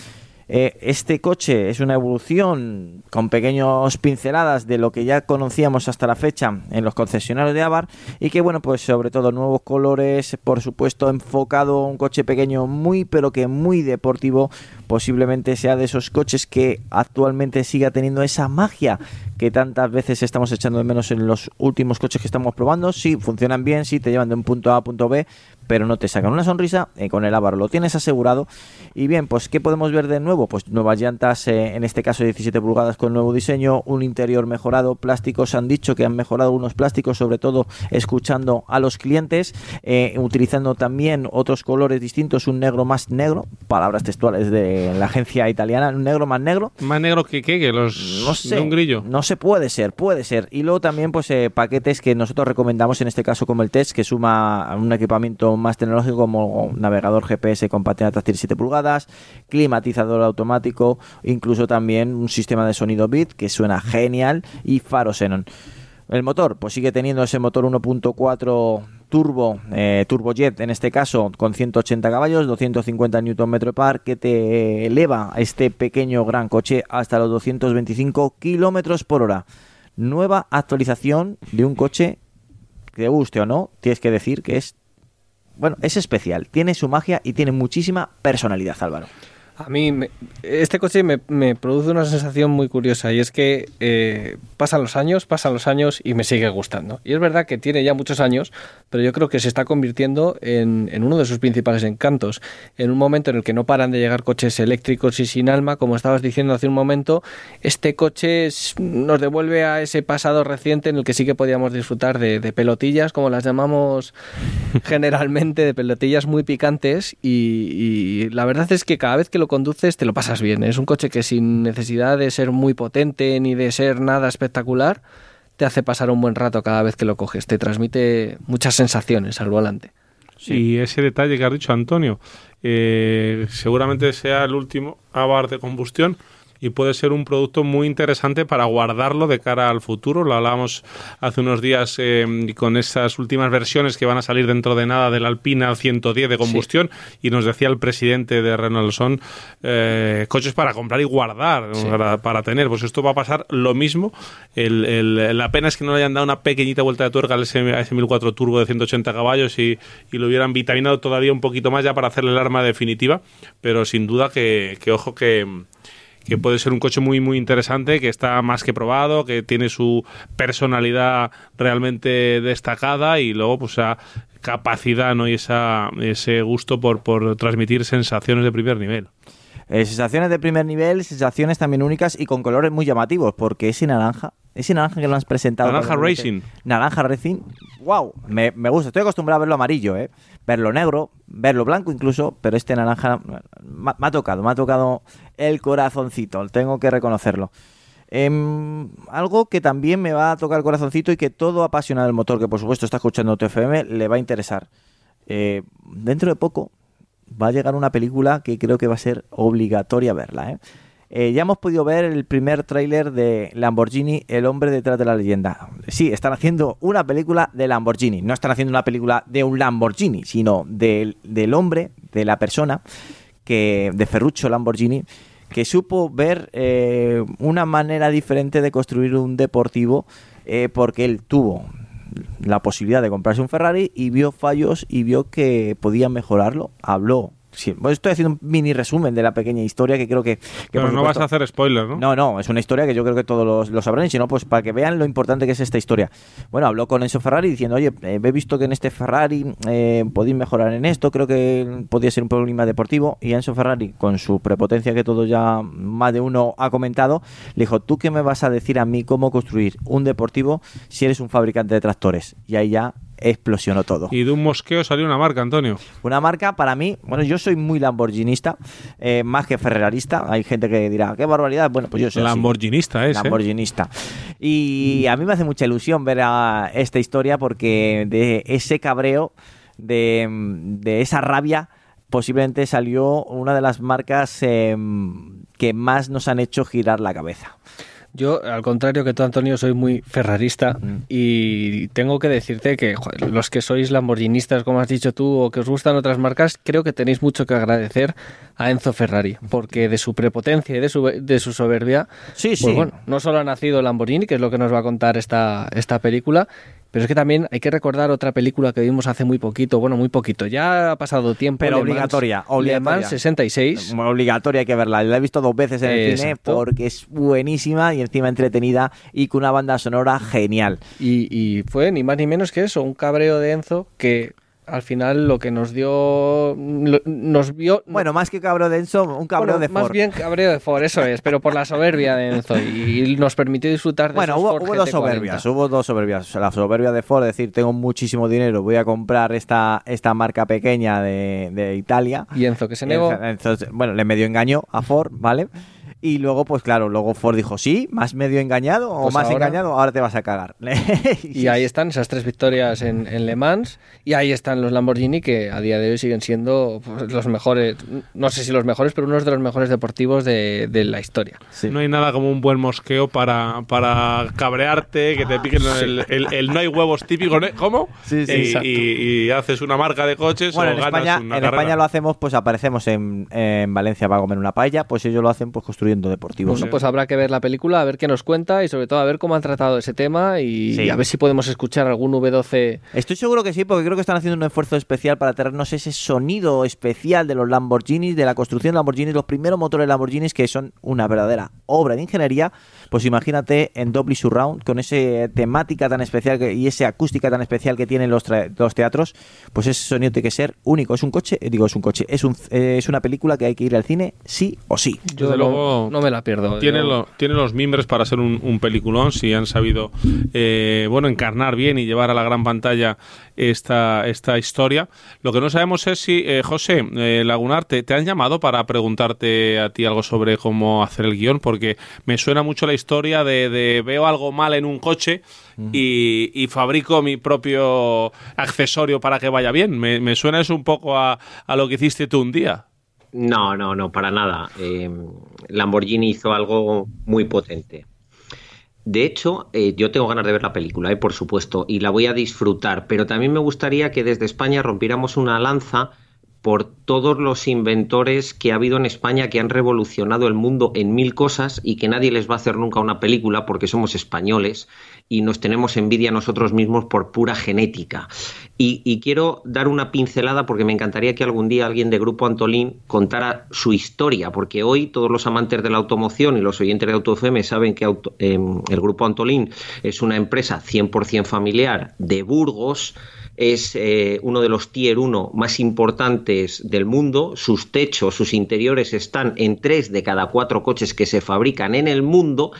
Eh, este coche es una evolución con pequeños pinceladas de lo que ya conocíamos hasta la fecha en los concesionarios de Abar y que bueno pues sobre todo nuevos colores por supuesto enfocado a un coche pequeño muy pero que muy deportivo posiblemente sea de esos coches que actualmente siga teniendo esa magia que tantas veces estamos echando de menos en los últimos coches que estamos probando. Sí funcionan bien sí te llevan de un punto A a punto B pero no te sacan una sonrisa eh, con el Avar lo tienes asegurado y bien pues qué podemos ver de nuevo pues nuevas llantas eh, en este caso 17 pulgadas con nuevo diseño un interior mejorado plásticos han dicho que han mejorado unos plásticos sobre todo escuchando a los clientes eh, utilizando también otros colores distintos un negro más negro palabras textuales de la agencia italiana, un negro más negro. Más negro que qué, que los No sé. de un grillo. No sé, puede ser, puede ser. Y luego también, pues, paquetes que nosotros recomendamos, en este caso como el test, que suma un equipamiento más tecnológico como navegador GPS con pantalla táctil 7 pulgadas, climatizador automático, incluso también un sistema de sonido bit que suena genial y faro xenon. El motor, pues sigue teniendo ese motor 1.4 turbo, eh, turbojet en este caso, con 180 caballos, 250 Nm par, que te eleva este pequeño gran coche hasta los 225 kilómetros por hora. Nueva actualización de un coche que te guste o no, tienes que decir que es, bueno, es especial, tiene su magia y tiene muchísima personalidad, Álvaro. A mí me- este coche me, produce una sensación muy curiosa y es que eh, pasan los años, pasan los años y me sigue gustando. Y es verdad que tiene ya muchos años, pero yo creo que se está convirtiendo en, uno de sus principales encantos. En un momento en el que no paran de llegar coches eléctricos y sin alma, como estabas diciendo hace un momento, este coche nos devuelve a ese pasado reciente en el que sí que podíamos disfrutar de, pelotillas, como las llamamos generalmente, de pelotillas muy picantes y, y la verdad es que cada vez que lo conduces te lo pasas bien. Es un coche que sin necesidad de ser muy potente ni de ser nada espectacular, te hace pasar un buen rato cada vez que lo coges. Te transmite muchas sensaciones al volante. Y ese detalle que has dicho, Antonio, eh, seguramente sea el último Abarth de combustión y puede ser un producto muy interesante para guardarlo de cara al futuro. Lo hablábamos hace unos días eh, con esas últimas versiones que van a salir dentro de nada del Alpina 110 de combustión y nos decía el presidente de Renault son eh, coches para comprar y guardar, Sí. para, para tener. Pues esto va a pasar lo mismo. El, el- la pena es que no le hayan dado una pequeñita vuelta de tuerca al SM, a ese 1004 Turbo de 180 caballos y, y lo hubieran vitaminado todavía un poquito más ya para hacerle el arma definitiva. Pero sin duda que, que ojo que que puede ser un coche muy muy interesante, que está más que probado, que tiene su personalidad realmente destacada y luego pues esa capacidad ¿no? y esa, ese gusto por, por transmitir sensaciones de primer nivel. Eh, sensaciones de primer nivel, sensaciones también únicas y con colores muy llamativos, porque ese naranja, ese naranja que lo has presentado. Naranja Racing. Naranja Racing, wow, me, me gusta. Estoy acostumbrado a verlo amarillo, ¿eh? verlo negro, verlo blanco incluso, pero este naranja me, me ha tocado, me ha tocado el corazoncito, tengo que reconocerlo. Em, algo que también me va a tocar el corazoncito y que todo apasionado del motor, que por supuesto está escuchando TFM, le va a interesar. Eh, dentro de poco va a llegar una película que creo que va a ser obligatoria verla. ¿eh? Eh, ya hemos podido ver el primer tráiler de Lamborghini, El hombre detrás de la leyenda. Sí, están haciendo una película de Lamborghini. No están haciendo una película de un Lamborghini, sino del, del hombre, de la persona, que de Ferruccio Lamborghini, que supo ver eh, una manera diferente de construir un deportivo eh, porque él tuvo la posibilidad de comprarse un Ferrari y vio fallos y vio que podía mejorarlo. Habló. Sí, bueno, estoy haciendo un mini resumen de la pequeña historia que creo que... que Pero no vas a hacer spoiler, ¿no? no, no, es una historia que yo creo que todos lo sabrán y si no, pues para que vean lo importante que es esta historia. Bueno, habló con Enzo Ferrari diciendo, oye, eh, he visto que en este Ferrari eh, podéis mejorar en esto, creo que podría ser un problema deportivo y Enzo Ferrari, con su prepotencia que todo ya más de uno ha comentado, le dijo, ¿tú qué me vas a decir a mí cómo construir un deportivo si eres un fabricante de tractores? Y ahí ya explosionó todo. Y de un mosqueo salió una marca, Antonio. Una marca para mí, bueno, yo soy muy lamborghinista, eh, más que ferrarista. Hay gente que dirá, qué barbaridad. Bueno, pues yo soy así. Lamborghinista es, ¿eh? Lamborghinista. Y a mí me hace mucha ilusión ver a esta historia porque de ese cabreo, de, de esa rabia, posiblemente salió una de las marcas eh, que más nos han hecho girar la cabeza. Yo, al contrario que tú, Antonio, soy muy ferrarista y tengo que decirte que joder, los que sois lamborghinistas, como has dicho tú, o que os gustan otras marcas, creo que tenéis mucho que agradecer a Enzo Ferrari, porque de su prepotencia y de su, de su soberbia, sí, pues sí. bueno, no solo ha nacido Lamborghini, que es lo que nos va a contar esta, esta película, pero es que también hay que recordar otra película que vimos hace muy poquito, bueno, muy poquito, ya ha pasado tiempo. Pero Le Mans- obligatoria, Le obligatoria. Mans 66. Obligatoria, hay que verla. La he visto dos veces en el cine porque es buenísima y encima entretenida y con una banda sonora genial. Y, y fue ni más ni menos que eso, un cabreo de Enzo que al final lo que nos dio. lo- nos vio. Bueno, más que cabreo de Enzo, un Bueno, de Más Ford. bien cabreo de Ford, eso es, pero por la soberbia de Enzo. Y nos permitió disfrutar de Bueno, esos hubo, Ford hubo dos GT40. soberbias, hubo dos soberbias. La soberbia de Ford, decir, tengo muchísimo dinero, voy a comprar esta, esta marca pequeña de, de Italia. Y Enzo, que se negó. Bueno, le medio engañó a Ford, ¿vale? Y luego, pues claro, luego Ford dijo, sí, más medio engañado o Pues más ahora- engañado, ahora te vas a cagar. Y ahí están esas tres victorias en, en Le Mans. Y ahí están los Lamborghini que a día de hoy siguen siendo pues, los mejores, no sé si los mejores, pero unos de los mejores deportivos de, de la historia. No hay nada como un buen mosqueo para, para cabrearte, que te piquen el, el- el no hay huevos típico, ¿no? ¿cómo? Sí, sí. y, y- y haces una marca de coches Bueno, o en ganas España, una en carrera. España lo hacemos, pues aparecemos en, en Valencia para comer una paella, pues ellos lo hacen pues construyendo deportivos. Bueno, pues habrá que ver la película, a ver qué nos cuenta y sobre todo a ver cómo han tratado ese tema y, Sí. a ver si podemos escuchar algún V12. Estoy seguro que sí, porque creo que están haciendo un esfuerzo especial para traernos ese sonido especial de los Lamborghinis, de la construcción de Lamborghinis, los primeros motores Lamborghinis que son una verdadera obra de ingeniería. Pues imagínate en Dolby Surround, con esa temática tan especial que- y esa acústica tan especial que tienen los, los teatros, pues ese sonido tiene que ser único. Es un coche, eh, digo, es un coche, es, un, eh, es una película que hay que ir al cine sí o sí. Yo Desde no, luego, no me la pierdo. Tiene, Yo- lo- tiene los mimbres para ser un, un peliculón si han sabido eh, bueno encarnar bien y llevar a la gran pantalla esta, esta historia. Lo que no sabemos es si, eh, José eh, Lagunar, te, te han llamado para preguntarte a ti algo sobre cómo hacer el guion, porque me suena mucho la historia de, de veo algo mal en un coche y, y fabrico mi propio accesorio para que vaya bien. Me, me suena eso un poco a, a lo que hiciste tú un día. No, no, no, para nada. Eh, Lamborghini hizo algo muy potente. De hecho, eh, yo tengo ganas de ver la película, eh, por supuesto, y la voy a disfrutar, pero también me gustaría que desde España rompiéramos una lanza por todos los inventores que ha habido en España que han revolucionado el mundo en mil cosas y que nadie les va a hacer nunca una película porque somos españoles y nos tenemos envidia nosotros mismos por pura genética. Y, quiero dar una pincelada porque me encantaría que algún día alguien de Grupo Antolín contara su historia, porque hoy todos los amantes de la automoción y los oyentes de AutoFM saben que em, el Grupo Antolín es una empresa 100% familiar de Burgos, es eh, uno de los tier 1 más importantes del mundo. Sus techos, sus interiores están en tres de cada cuatro coches que se fabrican en el mundo.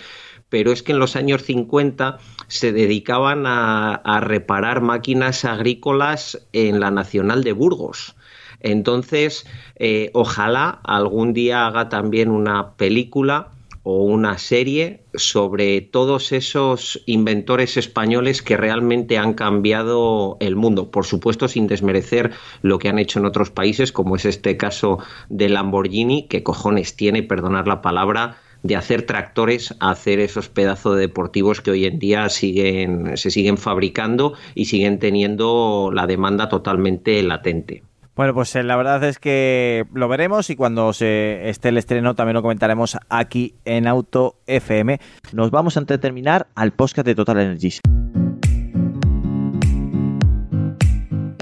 Pero es que en los años 50 se dedicaban a, reparar máquinas agrícolas en la Nacional de Burgos. Entonces, eh, ojalá algún día haga también una película o una serie sobre todos esos inventores españoles que realmente han cambiado el mundo. Por supuesto, sin desmerecer lo que han hecho en otros países, como es este caso de Lamborghini, que cojones tiene, perdonar la palabra, de hacer tractores hacer esos pedazos de deportivos que hoy en día siguen, se siguen fabricando y siguen teniendo la demanda totalmente latente. Bueno, pues eh, la verdad es que lo veremos y cuando esté el estreno también lo comentaremos aquí en Auto FM. Nos vamos antes de terminar al podcast de Total Energies.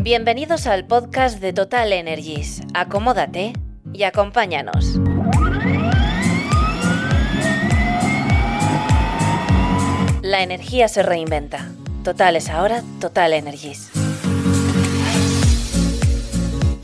Bienvenidos al podcast de Total Energies. Acomódate y acompáñanos. La energía se reinventa. Total es ahora Total Energies.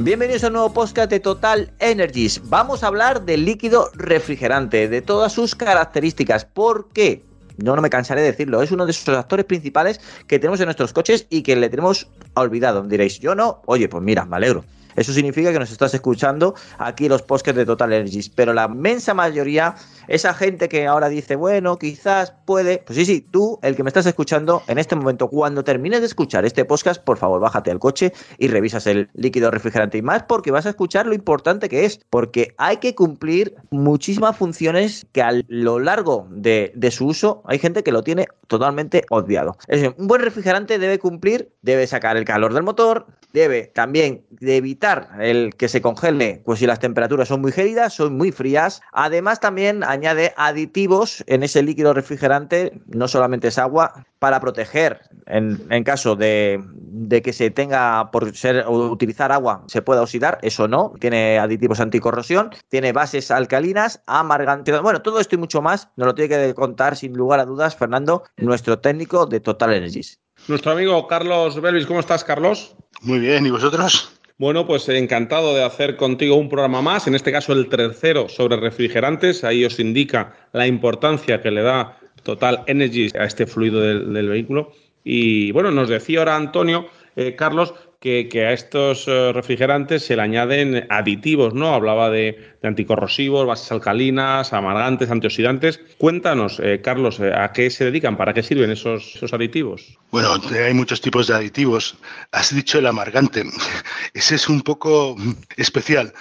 Bienvenidos a un nuevo podcast de Total Energies. Vamos a hablar del líquido refrigerante, de todas sus características. ¿Por qué? No, no me cansaré de decirlo. Es uno de esos actores principales que tenemos en nuestros coches y que le tenemos olvidado. Diréis, yo no. Oye, pues mira, me alegro. Eso significa que nos estás escuchando aquí los podcasts de Total Energies. Pero la inmensa mayoría, esa gente que ahora dice, bueno, quizás puede. Pues sí, sí, tú, el que me estás escuchando en este momento, cuando termines de escuchar este podcast, por favor, bájate al coche y revisas el líquido refrigerante. Y más porque vas a escuchar lo importante que es. Porque hay que cumplir muchísimas funciones que a lo largo de, su uso hay gente que lo tiene totalmente obviado. Es decir, un buen refrigerante debe cumplir, debe sacar el calor del motor, debe también evitar el que se congele, pues si las temperaturas son muy gélidas, son muy frías. Además también añade aditivos en ese líquido refrigerante, no solamente es agua, para proteger en, en caso de, de que se tenga por ser o utilizar agua se pueda oxidar, eso no, tiene aditivos anticorrosión, tiene bases alcalinas, amargantes, bueno, todo esto y mucho más nos lo tiene que contar sin lugar a dudas Fernando, nuestro técnico de Total Energies. nuestro amigo Carlos Belvis. ¿Cómo estás, Carlos? Muy bien, ¿y vosotros? Bueno, pues encantado de hacer contigo un programa más, en este caso el tercero sobre refrigerantes. Ahí os indica la importancia que le da Total Energy a este fluido del, vehículo. Y bueno, nos decía ahora Antonio, eh, Carlos, que, que, a estos uh, refrigerantes se le añaden aditivos, ¿no? Hablaba de, de anticorrosivos, bases alcalinas, amargantes, antioxidantes. Cuéntanos, eh, Carlos, eh, ¿a qué se dedican? ¿Para qué sirven esos, esos aditivos? Bueno, hay muchos tipos de aditivos. Has dicho el amargante. Ese es un poco especial.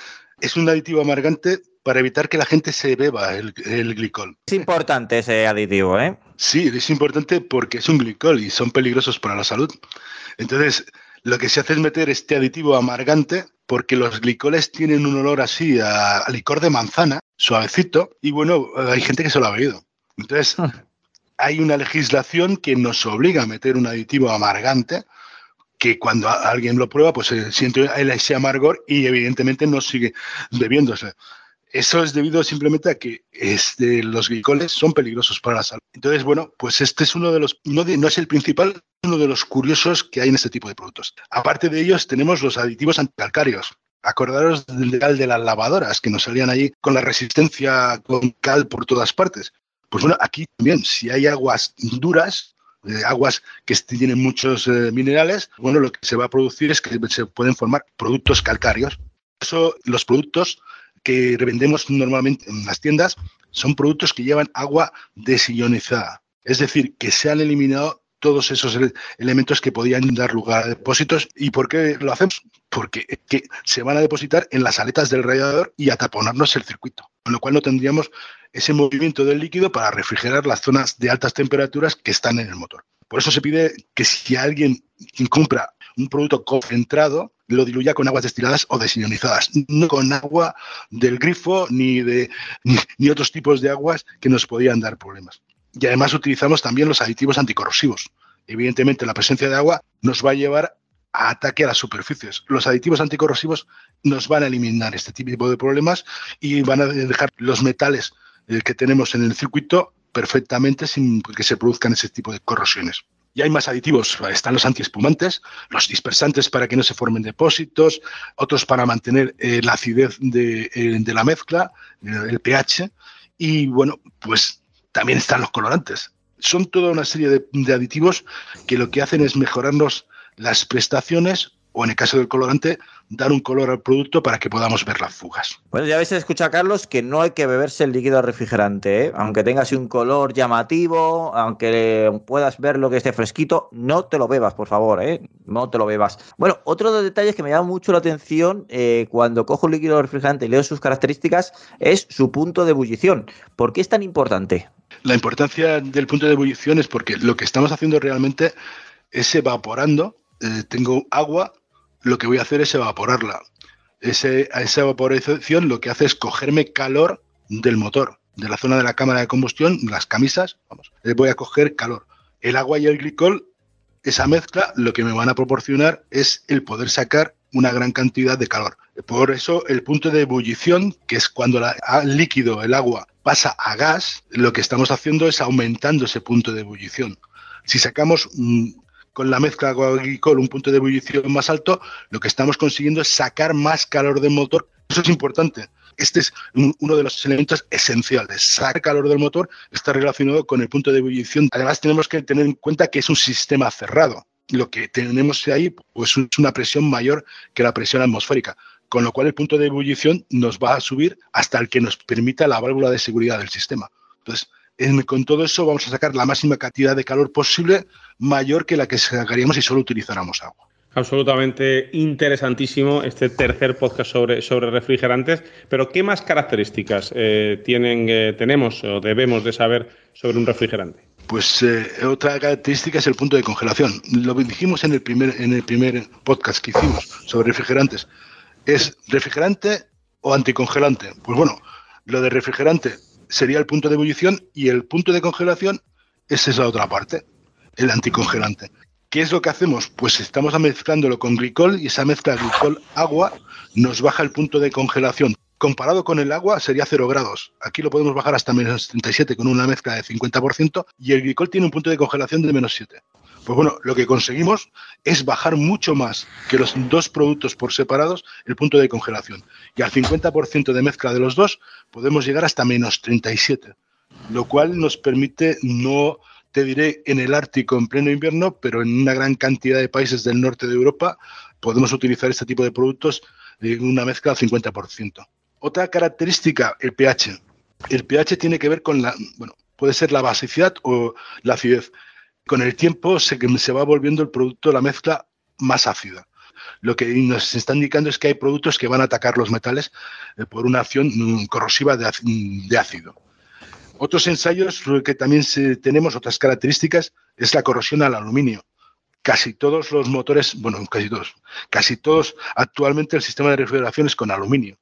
Es un aditivo amargante para evitar que la gente se beba el, el, glicol. Es importante ese aditivo, ¿eh? Sí, es importante porque es un glicol y son peligrosos para la salud. Entonces, lo que se hace es meter este aditivo amargante porque los glicoles tienen un olor así a, a licor de manzana, suavecito, y bueno, hay gente que se lo ha bebido. Entonces, hay una legislación que nos obliga a meter un aditivo amargante que cuando alguien lo prueba, pues se siente ese amargor y evidentemente no sigue bebiéndose. Eso es debido simplemente a que este, los glicoles son peligrosos para la salud. Entonces, bueno, pues este es uno de los, no, es el principal, uno de los curiosos que hay en este tipo de productos. Aparte de ellos, tenemos los aditivos anticalcáreos. Acordaros del cal de las lavadoras que nos salían allí con la resistencia con cal por todas partes. Pues bueno, aquí también, si hay aguas duras, eh, aguas que tienen muchos eh, minerales, bueno, lo que se va a producir es que se pueden formar productos calcáreos. Eso, los productos que revendemos normalmente en las tiendas son productos que llevan agua desionizada. Es decir, que se han eliminado todos esos elementos que podían dar lugar a depósitos. ¿Y por qué lo hacemos? Porque que se van a depositar en las aletas del radiador y a taponarnos el circuito, con lo cual no tendríamos ese movimiento del líquido para refrigerar las zonas de altas temperaturas que están en el motor. Por eso se pide que si alguien compra un producto concentrado, lo diluya con aguas destiladas o desionizadas, no con agua del grifo ni de ni, otros tipos de aguas que nos podían dar problemas. Y además utilizamos también los aditivos anticorrosivos. Evidentemente, la presencia de agua nos va a llevar a ataque a las superficies. Los aditivos anticorrosivos nos van a eliminar este tipo de problemas y van a dejar los metales eh, que tenemos en el circuito perfectamente sin que se produzcan ese tipo de corrosiones. Y hay más aditivos. Están los antiespumantes, los dispersantes para que no se formen depósitos, otros para mantener eh, la acidez de, eh, la mezcla, el pH. Y bueno, pues también están los colorantes. Son toda una serie de, de aditivos que lo que hacen es mejorarnos las prestaciones o en el caso del colorante, dar un color al producto para que podamos ver las fugas. Bueno, ya habéis escuchado, Carlos, que no hay que beberse el líquido refrigerante, ¿eh? aunque tenga así un color llamativo, aunque puedas ver lo que esté fresquito, no te lo bebas, por favor, ¿eh? no te lo bebas. Bueno, otro de los detalles que me llama mucho la atención eh, cuando cojo un líquido refrigerante y leo sus características es su punto de ebullición. ¿Por qué es tan importante? La importancia del punto de ebullición es porque lo que estamos haciendo realmente es evaporando. Tengo agua lo que voy a hacer es evaporarla. Esa evaporación lo que hace es cogerme calor del motor, de la zona de la cámara de combustión, las camisas, vamos, voy a coger calor. El agua y el glicol, esa mezcla, lo que me van a proporcionar es el poder sacar una gran cantidad de calor. Por eso el punto de ebullición, que es cuando el líquido, el agua, pasa a gas, lo que estamos haciendo es aumentando ese punto de ebullición. Si sacamos mmm, con la mezcla agua-glicol un punto de ebullición más alto, lo que estamos consiguiendo es sacar más calor del motor. Eso es importante. Este es un, uno de los elementos esenciales. Sacar calor del motor está relacionado con el punto de ebullición. Además, tenemos que tener en cuenta que es un sistema cerrado. Lo que tenemos ahí pues, es una presión mayor que la presión atmosférica, con lo cual el punto de ebullición nos va a subir hasta el que nos permita la válvula de seguridad del sistema. Entonces, en, con todo eso vamos a sacar la máxima cantidad de calor posible, mayor que la que sacaríamos si solo utilizáramos agua. Absolutamente interesantísimo este tercer podcast sobre, sobre refrigerantes. Pero, ¿qué más características eh, tienen, eh, tenemos o debemos de saber sobre un refrigerante? Pues eh, otra característica es el punto de congelación. Lo dijimos en el primer, en el primer podcast que hicimos sobre refrigerantes. ¿Es refrigerante o anticongelante? Pues bueno, lo de refrigerante sería el punto de ebullición y el punto de congelación es esa otra parte, el anticongelante. ¿Qué es lo que hacemos? Pues estamos mezclándolo con glicol y esa mezcla glicol-agua nos baja el punto de congelación comparado con el agua sería 0 grados. Aquí lo podemos bajar hasta menos 37 con una mezcla de 50% y el glicol tiene un punto de congelación de menos 7. Pues bueno, lo que conseguimos es bajar mucho más que los dos productos por separados el punto de congelación. Y al 50% de mezcla de los dos podemos llegar hasta menos 37, lo cual nos permite no, te diré, en el Ártico en pleno invierno, pero en una gran cantidad de países del norte de Europa podemos utilizar este tipo de productos en una mezcla al 50%. Otra característica, el pH. El pH tiene que ver con la, bueno, puede ser la basicidad o la acidez con el tiempo se, va volviendo el producto, la mezcla, más ácida. Lo que nos está indicando es que hay productos que van a atacar los metales eh, por una acción mm, corrosiva de, de, ácido. Otros ensayos que también tenemos, otras características, es la corrosión al aluminio. Casi todos los motores, bueno, casi todos, casi todos actualmente el sistema de refrigeración es con aluminio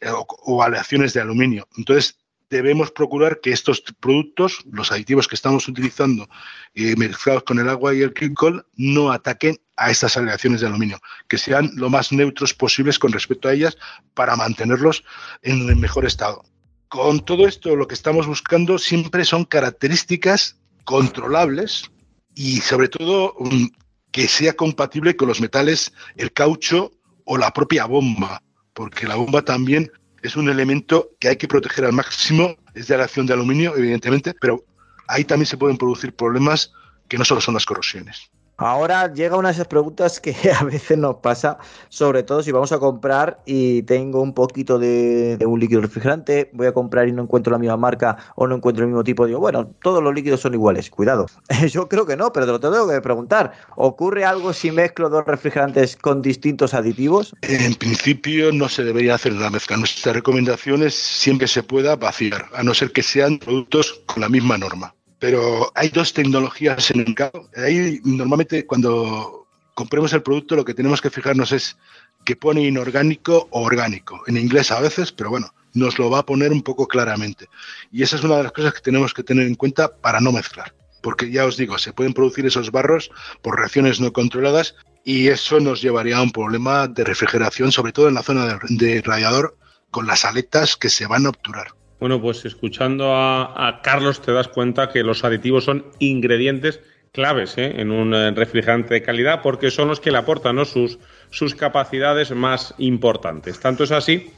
eh, o, o aleaciones de aluminio. Entonces, debemos procurar que estos productos, los aditivos que estamos utilizando eh, mezclados con el agua y el glicol, no ataquen a estas aleaciones de aluminio, que sean lo más neutros posibles con respecto a ellas para mantenerlos en el mejor estado. Con todo esto, lo que estamos buscando siempre son características controlables y sobre todo um, que sea compatible con los metales, el caucho o la propia bomba, porque la bomba también es un elemento que hay que proteger al máximo, es de la acción de aluminio, evidentemente, pero ahí también se pueden producir problemas que no solo son las corrosiones. Ahora llega una de esas preguntas que a veces nos pasa, sobre todo si vamos a comprar y tengo un poquito de, un líquido refrigerante, voy a comprar y no encuentro la misma marca o no encuentro el mismo tipo, digo, bueno, todos los líquidos son iguales, cuidado. Yo creo que no, pero te lo tengo que preguntar. ¿Ocurre algo si mezclo dos refrigerantes con distintos aditivos? En principio no se debería hacer la mezcla. Nuestra recomendación es siempre se pueda vaciar, a no ser que sean productos con la misma norma pero hay dos tecnologías en el mercado. Ahí normalmente cuando compremos el producto lo que tenemos que fijarnos es que pone inorgánico o orgánico. En inglés a veces, pero bueno, nos lo va a poner un poco claramente. Y esa es una de las cosas que tenemos que tener en cuenta para no mezclar. Porque ya os digo, se pueden producir esos barros por reacciones no controladas y eso nos llevaría a un problema de refrigeración, sobre todo en la zona de, radiador, con las aletas que se van a obturar. Bueno, pues escuchando a, Carlos te das cuenta que los aditivos son ingredientes claves ¿eh? en un refrigerante de calidad porque son los que le aportan sus, sus capacidades más importantes. Tanto es así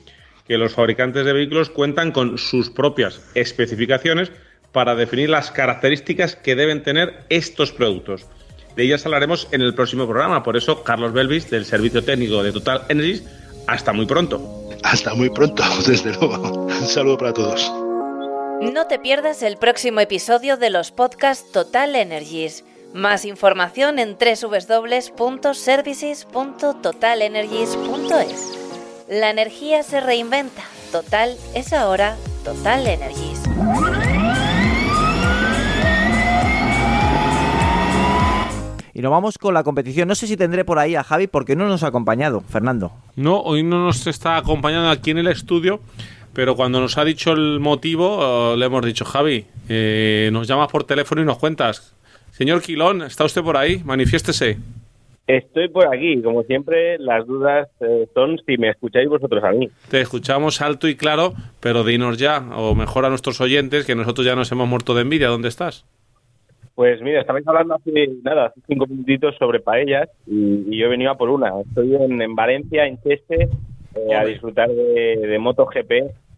que los fabricantes de vehículos cuentan con sus propias especificaciones para definir las características que deben tener estos productos. De ellas hablaremos en el próximo programa. Por eso, Carlos Belvis, del Servicio Técnico de Total Energies, hasta muy pronto. Hasta muy pronto, desde luego. Un saludo para todos. No te pierdas el próximo episodio de los podcasts Total Energies. Más información en www.services.totalenergies.es. La energía se reinventa. Total es ahora Total Energies. Y nos vamos con la competición. No sé si tendré por ahí a Javi porque no nos ha acompañado, Fernando. No, hoy no nos está acompañando aquí en el estudio, pero cuando nos ha dicho el motivo, uh, le hemos dicho, Javi, eh, nos llamas por teléfono y nos cuentas. Señor Quilón, ¿está usted por ahí? Manifiéstese. Estoy por aquí, como siempre, las dudas eh, son si me escucháis vosotros a mí. Te escuchamos alto y claro, pero dinos ya, o mejor a nuestros oyentes, que nosotros ya nos hemos muerto de envidia, ¿dónde estás? Pues mira, estabais hablando hace nada, hace cinco minutitos sobre paellas y, y yo he venido a por una. Estoy en, en Valencia, en Cheste, eh, a disfrutar de, de MotoGP,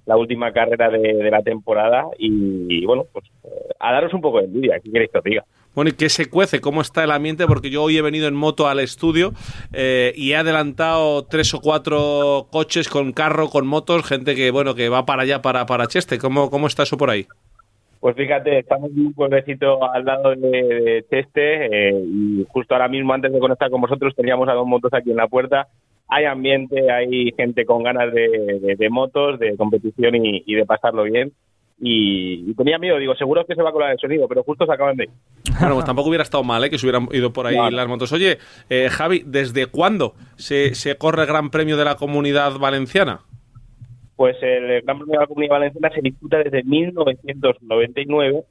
la última carrera de, de la temporada y, y bueno, pues eh, a daros un poco de envidia, ¿qué queréis que os diga? Bueno, ¿y qué se cuece? ¿Cómo está el ambiente? Porque yo hoy he venido en moto al estudio eh, y he adelantado tres o cuatro coches con carro, con motos, gente que bueno que va para allá, para, para Cheste. ¿Cómo, ¿Cómo está eso por ahí? Pues fíjate, estamos en un pueblecito al lado de, de Cheste eh, y justo ahora mismo antes de conectar con vosotros teníamos a dos motos aquí en la puerta. Hay ambiente, hay gente con ganas de, de, de motos, de competición y, y de pasarlo bien. Y, y, tenía miedo, digo, seguro que se va a colar el sonido, pero justo se acaban de ir. Bueno, pues tampoco hubiera estado mal ¿eh? que se hubieran ido por ahí claro. las motos. Oye, eh, Javi, ¿desde cuándo se, se corre el Gran Premio de la Comunidad Valenciana? Pues el Gran Premio de la Comunidad Valenciana se disputa desde 1999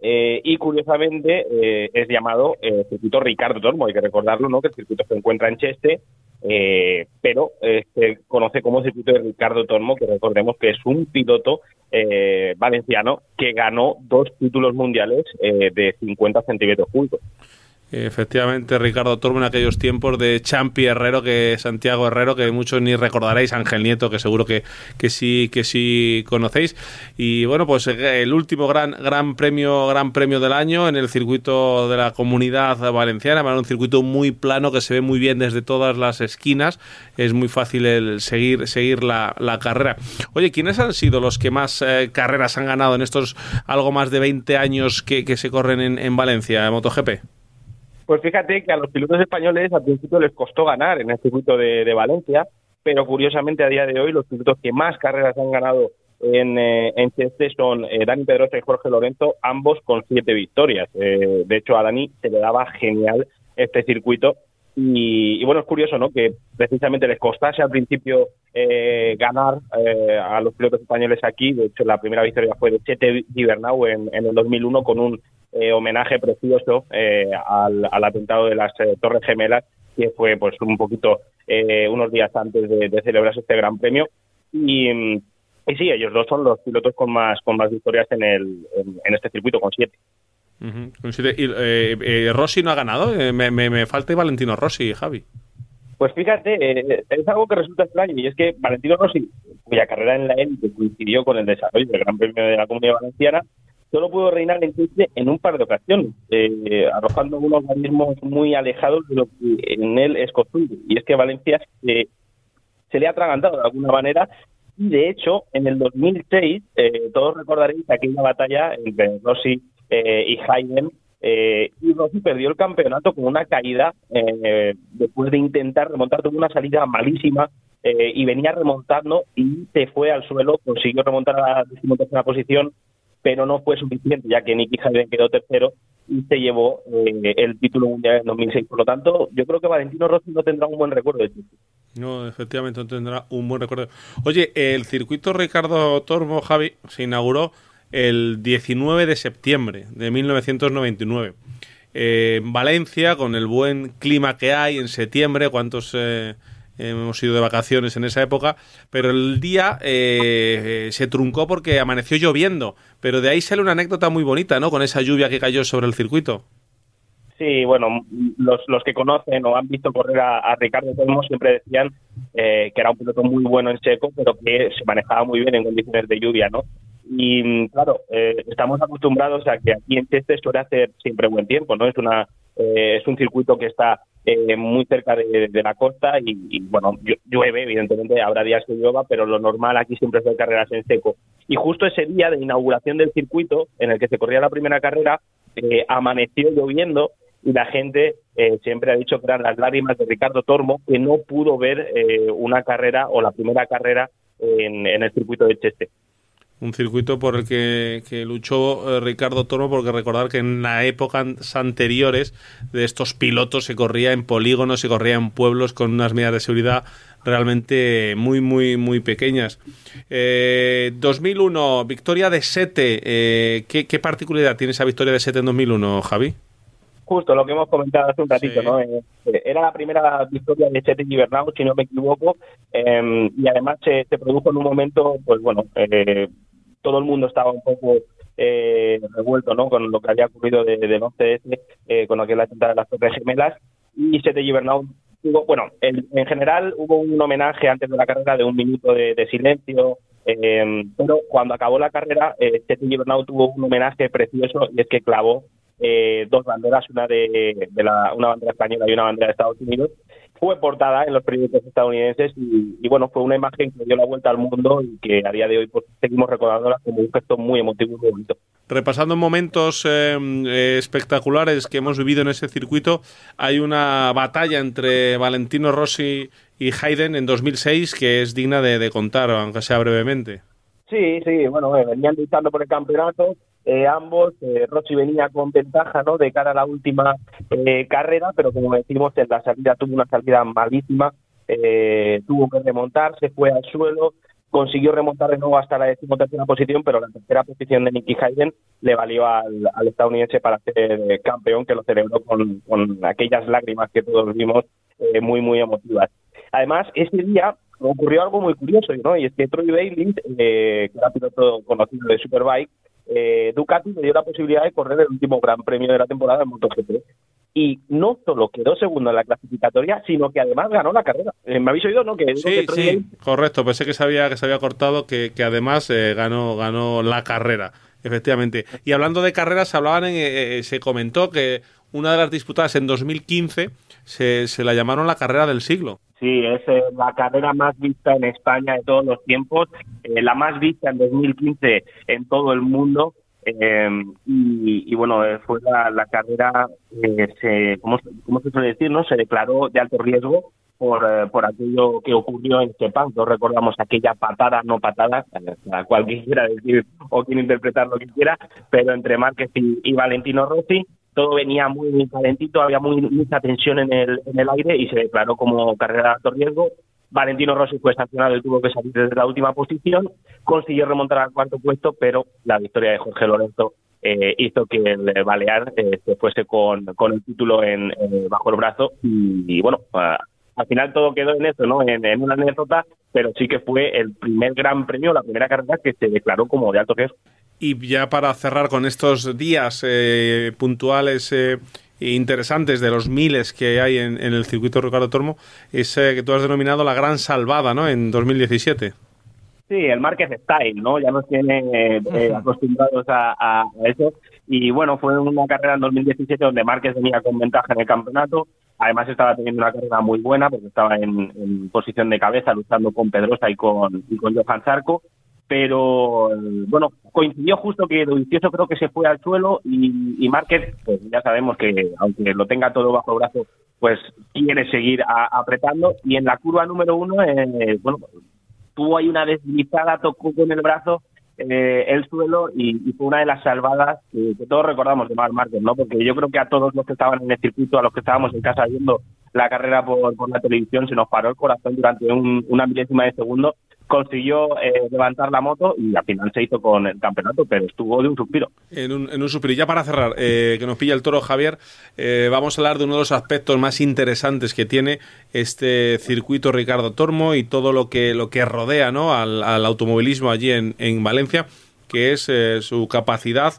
eh, y curiosamente eh, es llamado eh, circuito Ricardo Tormo, hay que recordarlo, ¿no? que el circuito se encuentra en Cheste eh, pero eh, se conoce como circuito de Ricardo Tormo, que recordemos que es un piloto eh, valenciano que ganó dos títulos mundiales de 50 centímetros cúbicos. Efectivamente, Ricardo Tormo en aquellos tiempos de Champi Herrero, que Santiago Herrero, que muchos ni recordaréis, Ángel Nieto, que seguro que, que sí que sí conocéis. Y bueno, pues eh, el último gran gran premio gran premio del año en el circuito de la Comunidad Valenciana, un circuito muy plano que se ve muy bien desde todas las esquinas. Es muy fácil el seguir seguir la, carrera. Oye, ¿quiénes han sido los que más eh, carreras han ganado en estos algo más de 20 años que, se corren en, en Valencia, en MotoGP? Pues fíjate que a los pilotos españoles al principio les costó ganar en el circuito de, Valencia, pero curiosamente a día de hoy los pilotos que más carreras han ganado en, eh, Cheste son eh, Dani Pedrosa y Jorge Lorenzo, ambos con siete victorias. Eh, de hecho, a Dani se le daba genial este circuito. Y, y bueno, es curioso, ¿no? Que precisamente les costase al principio eh, ganar eh, a los pilotos españoles aquí. De hecho, la primera victoria fue de Chete Gibernau en, en el 2001 con un eh, homenaje precioso eh, al, al atentado de las eh, Torres Gemelas, que fue pues un poquito eh, unos días antes de, de celebrarse este gran premio. Y, y sí, ellos dos son los pilotos con más con más victorias en, el, en, este circuito, con siete. Y, eh, eh, Rossi no ha ganado. Me, me, me falta Valentino Rossi, Javi. Pues fíjate, eh, es algo que resulta extraño y es que Valentino Rossi, cuya carrera en la élite coincidió con el desarrollo del Gran Premio de la Comunidad Valenciana, solo pudo reinar en Chile en un par de ocasiones, eh, arrojando unos organismos muy alejados de lo que en él es costumbre. Y es que Valencia se, le ha atragantado de alguna manera y de hecho en el 2006 eh, todos recordaréis aquella batalla entre Rossi eh, y Hayden eh, y Rossi perdió el campeonato con una caída eh, después de intentar remontar, tuvo una salida malísima eh, y venía remontando y se fue al suelo, consiguió remontar a la decimotercera posición, pero no fue suficiente ya que Nicky Hayden quedó tercero y se llevó eh, el título mundial en 2006. Por lo tanto, yo creo que Valentino Rossi no tendrá un buen recuerdo de Chile. No, efectivamente no tendrá un buen recuerdo. Oye, el circuito Ricardo Tormo, Javi, se inauguró el 19 de septiembre de 1999. Eh, en Valencia, con el buen clima que hay en septiembre, ¿cuántos eh, hemos ido de vacaciones en esa época? Pero el día eh, eh, se truncó porque amaneció lloviendo. Pero de ahí sale una anécdota muy bonita, ¿no? Con esa lluvia que cayó sobre el circuito. Sí, bueno, los, los que conocen o han visto correr a, Ricardo Tormo siempre decían eh, que era un piloto muy bueno en seco, pero que se manejaba muy bien en condiciones de lluvia, ¿no? Y claro, eh, estamos acostumbrados a que aquí en Cheste suele hacer siempre buen tiempo, ¿no? Es una eh, es un circuito que está eh, muy cerca de, la costa y, bueno, llu- llueve, evidentemente habrá días que llueva, pero lo normal aquí siempre es ver carreras en seco. Y justo ese día de inauguración del circuito, en el que se corría la primera carrera, eh, amaneció lloviendo y la gente eh, siempre ha dicho que eran las lágrimas de Ricardo Tormo, que no pudo ver eh, una carrera o la primera carrera en el circuito de Cheste. Un circuito por el que, que luchó eh, Ricardo Tormo, porque recordar que en las épocas anteriores de estos pilotos se corría en polígonos, se corría en pueblos con unas medidas de seguridad realmente muy, muy, muy pequeñas. Eh, 2001, victoria de Sete. Eh, ¿qué, ¿Qué particularidad tiene esa victoria de Sete en 2001, Javi? Justo lo que hemos comentado hace un ratito, ¿no? Eh, era la primera victoria de Chete Gibernau, si no me equivoco, eh, y además se, se produjo en un momento, pues bueno, eh, todo el mundo estaba un poco eh, revuelto, ¿no? Con lo que había ocurrido de, del 11S, eh, con aquel atentado de las Torres Gemelas, y Chete Gibernau tuvo, bueno, en, en general hubo un homenaje antes de la carrera de un minuto de, silencio, eh, pero cuando acabó la carrera, eh, Chete Gibernau tuvo un homenaje precioso y es que clavó eh, dos banderas, una de, de la, una bandera española y una bandera de Estados Unidos. Fue portada en los periódicos estadounidenses y, y, bueno, fue una imagen que dio la vuelta al mundo y que a día de hoy pues, seguimos recordándola como un gesto muy emotivo y muy bonito. Repasando momentos eh, eh, espectaculares que hemos vivido en ese circuito, hay una batalla entre Valentino Rossi y Hayden en 2006 que es digna de, de contar, aunque sea brevemente. Sí, sí, bueno, eh, venían luchando por el campeonato, eh, ambos, eh, Rossi venía con ventaja, ¿no? De cara a la última eh, carrera, pero como decimos, en la salida tuvo una salida malísima, eh, tuvo que remontar, se fue al suelo, consiguió remontar de nuevo hasta la decimotercera posición, pero la tercera posición de Nicky Hayden le valió al, estadounidense para ser eh, campeón, que lo celebró con, con aquellas lágrimas que todos vimos eh, muy, muy emotivas. Además, ese día ocurrió algo muy curioso, ¿no? Y es que Troy Bailey, eh, que era piloto conocido de Superbike, eh, Ducati le dio la posibilidad de correr el último gran premio de la temporada en MotoGP. Y no solo quedó segundo en la clasificatoria, sino que además ganó la carrera. Eh, ¿Me habéis oído, no? Que, Sí, que sí, correcto. Pensé que se había, que se había cortado, que, que además eh, ganó, ganó la carrera, efectivamente. Y hablando de carreras, hablaban en, eh, eh, se comentó que una de las disputadas en 2015 se, se la llamaron la carrera del siglo. Sí, es eh, la carrera más vista en España de todos los tiempos, eh, la más vista en 2015 en todo el mundo. eh, y, y, bueno, eh, fue la, la carrera, eh, se, ¿cómo, cómo se suele decir? no Se declaró de alto riesgo por, eh, por aquello que ocurrió en Sepang. Todos recordamos aquella patada, no patada, a cualquiera quiera decir o quien interpretar lo que quiera, pero entre Márquez y, y Valentino Rossi todo venía muy, calentito, había muy, mucha tensión en el, en el aire y se declaró como carrera de alto riesgo. Valentino Rossi fue sancionado y tuvo que salir desde la última posición, consiguió remontar al cuarto puesto, pero la victoria de Jorge Lorenzo eh, hizo que el Balear eh, se fuese con, el título en, bajo el brazo y, bueno, al final todo quedó en eso, ¿no? En una anécdota, pero sí que fue el primer gran premio, la primera carrera que se declaró como de alto riesgo. Y ya para cerrar con estos días eh, puntuales eh, e interesantes de los miles que hay en, en el circuito Ricardo Tormo, es eh, que tú has denominado la gran salvada, ¿no? En 2017. Sí, el Márquez Style, ¿no? Ya nos tiene eh, acostumbrados a, a eso. Y bueno, fue una carrera en 2017 donde Márquez venía con ventaja en el campeonato. Además estaba teniendo una carrera muy buena porque estaba en, en posición de cabeza luchando con Pedrosa y con, y con Johan Zarco. Pero bueno, coincidió justo que Dovizioso creo que se fue al suelo y, y pues ya sabemos que aunque lo tenga todo bajo el brazo, pues quiere seguir a- apretando. Y en la curva número uno, eh, bueno, tuvo ahí una deslizada, tocó con el brazo eh, el suelo y, fue una de las salvadas que, todos recordamos de Marc Márquez, ¿no? Porque yo creo que a todos los que estaban en el circuito, a los que estábamos en casa viendo la carrera por, por la televisión, se nos paró el corazón durante un- una milésima de segundo. Consiguió eh, levantar la moto y al final se hizo con el campeonato, pero estuvo de un suspiro. En un, en un suspiro. Y ya para cerrar, eh, que nos pilla el toro Javier, eh, vamos a hablar de uno de los aspectos más interesantes que tiene este circuito Ricardo Tormo y todo lo que, lo que rodea ¿no? al, al automovilismo allí en, en Valencia, que es su capacidad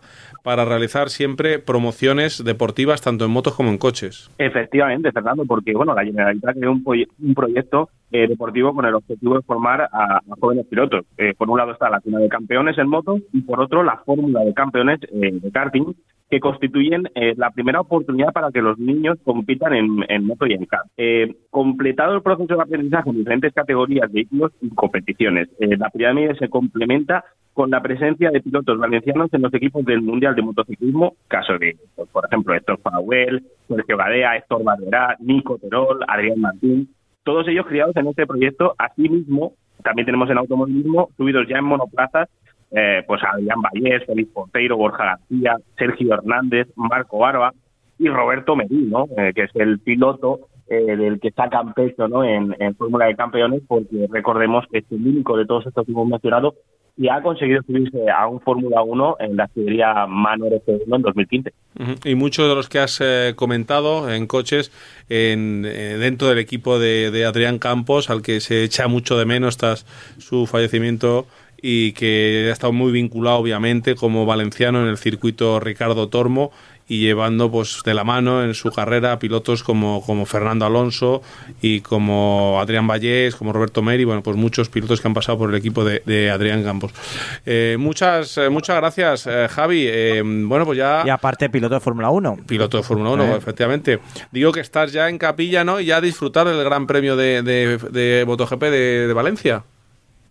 para realizar siempre promociones deportivas tanto en motos como en coches. Efectivamente, Fernando, porque bueno, la Generalitat creó un, proye- un proyecto eh, deportivo con el objetivo de formar a, jóvenes pilotos. Eh, por un lado está la Cuna de Campeones en moto y por otro la Fórmula de Campeones eh, de karting, que constituyen eh, la primera oportunidad para que los niños compitan en, moto y en kart. Eh, completado el proceso de aprendizaje en diferentes categorías, vehículos y competiciones, eh, la pirámide se complementa con la presencia de pilotos valencianos en los equipos del Mundial de Motociclismo, caso de, pues, por ejemplo, Héctor Pauel, Sergio Badea, Héctor Barberá, Nico Terol, Adrián Martín, todos ellos criados en este proyecto. Asimismo, también tenemos en automovilismo, subidos ya en monoplazas, eh, pues Adrián Vallés, Félix Porteiro, Borja García, Sergio Hernández, Marco Barba y Roberto Merí, ¿no? Eh, que es el piloto eh, del que sacan pecho ¿no? en, Fórmula de Campeones, porque recordemos que es el único de todos estos que hemos mencionado y ha conseguido subirse a un Fórmula 1 en la escudería Manor F1 en 2015. Ujú. Y muchos de los que has eh, comentado en coches, en, eh, dentro del equipo de, de Adrián Campos, al que se echa mucho de menos tras su fallecimiento y que ha estado muy vinculado, obviamente, como valenciano en el circuito Ricardo Tormo y llevando pues de la mano en su carrera a pilotos como, como Fernando Alonso y como Adrián Vallés, como Roberto Meri, bueno, pues muchos pilotos que han pasado por el equipo de, de Adrián Campos. Eh, muchas, eh, muchas gracias, eh, Javi. Eh, bueno, pues ya... Y aparte, piloto de Fórmula 1. Piloto de Fórmula 1, Eh. efectivamente. Digo que estás ya en capilla, ¿no? Y ya a disfrutar del Gran Premio de, de, de MotoGP de Valencia.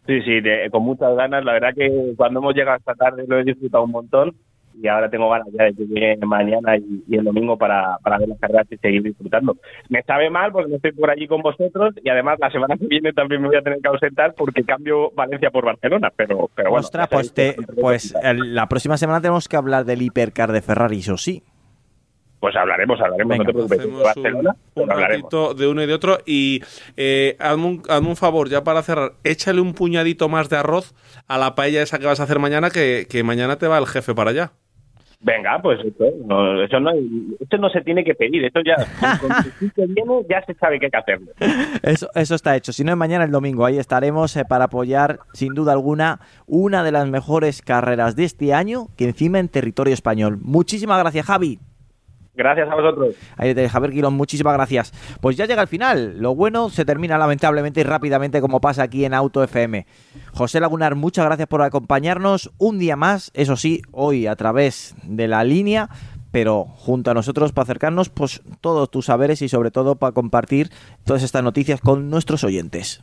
Sí, sí, de- con muchas ganas. La verdad que cuando hemos llegado esta tarde lo he disfrutado un montón y ahora tengo ganas ya de que llegue mañana y, y el domingo para, para ver las carreras y seguir disfrutando. Me sabe mal porque no estoy por allí con vosotros y además la semana que viene también me voy a tener que ausentar porque cambio Valencia por Barcelona, pero, pero bueno. Ostras, pues, te- pues la próxima semana tenemos que hablar del hipercar de Ferrari, eso sí. Pues hablaremos, hablaremos, no te preocupes. De Barcelona, un pues ratito de uno y de otro. Y eh, hazme, un, hazme un favor, ya para cerrar, échale un puñadito más de arroz a la paella esa que vas a hacer mañana, que, que mañana te va el jefe para allá. Venga, pues eso no, eso no, esto no se tiene que pedir, esto ya, con que viene, ya se sabe qué hay que hacerlo. Eso, eso está hecho. Si no es mañana, el domingo. Ahí estaremos eh, para apoyar, sin duda alguna, una de las mejores carreras de este año, que encima en territorio español. Muchísimas gracias, Javi. Gracias a vosotros. Ahí te Javier Quilón, muchísimas gracias. Pues ya llega el final. Lo bueno se termina lamentablemente y rápidamente como pasa aquí en Auto FM. José Lagunar, muchas gracias por acompañarnos un día más, eso sí, hoy a través de la línea, pero junto a nosotros para acercarnos pues todos tus saberes y sobre todo para compartir todas estas noticias con nuestros oyentes.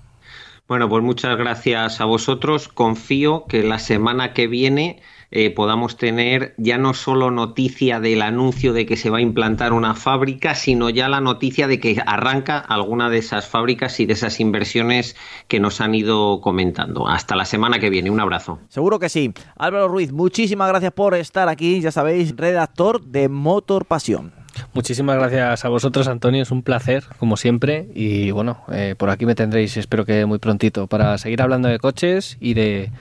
Bueno, pues muchas gracias a vosotros. Confío que la semana que viene eh, podamos tener ya no solo noticia del anuncio de que se va a implantar una fábrica, sino ya la noticia de que arranca alguna de esas fábricas y de esas inversiones que nos han ido comentando. Hasta la semana que viene. Un abrazo. Seguro que sí. Álvaro Ruiz, muchísimas gracias por estar aquí, ya sabéis, redactor de Motor Pasión. Muchísimas gracias a vosotros, Antonio. Es un placer, como siempre. Y bueno, eh, por aquí me tendréis, espero que muy prontito, para seguir hablando de coches y de,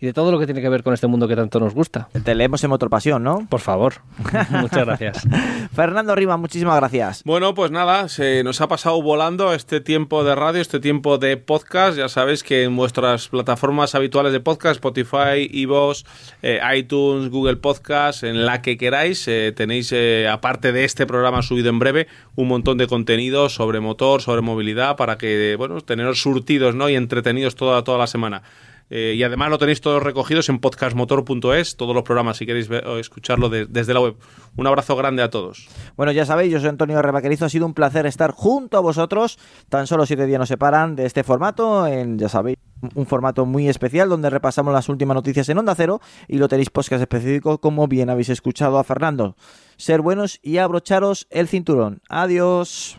y de todo lo que tiene que ver con este mundo que tanto nos gusta. Te leemos en Motor Pasión, ¿no? Por favor. Muchas gracias. Fernando Rima, muchísimas gracias. Bueno, pues nada, se nos ha pasado volando este tiempo de radio, este tiempo de podcast. Ya sabéis que en vuestras plataformas habituales de podcast, Spotify, iVoox, eh, iTunes, Google Podcast, en la que queráis, eh, tenéis, eh, aparte de este programa subido en breve, un montón de contenido sobre motor, sobre movilidad, para que, bueno, teneros surtidos ¿no? y entretenidos toda, toda la semana. Eh, y además lo tenéis todos recogidos en podcastmotor.es, todos los programas, si queréis escucharlo de- desde la web. Un abrazo grande a todos. Bueno, ya sabéis, yo soy Antonio Rebaquerizo. Ha sido un placer estar junto a vosotros. Tan solo siete días nos separan de este formato. En, ya sabéis, un formato muy especial donde repasamos las últimas noticias en Onda Cero y lo tenéis podcast específico, como bien habéis escuchado a Fernando. Ser buenos y abrocharos el cinturón. Adiós.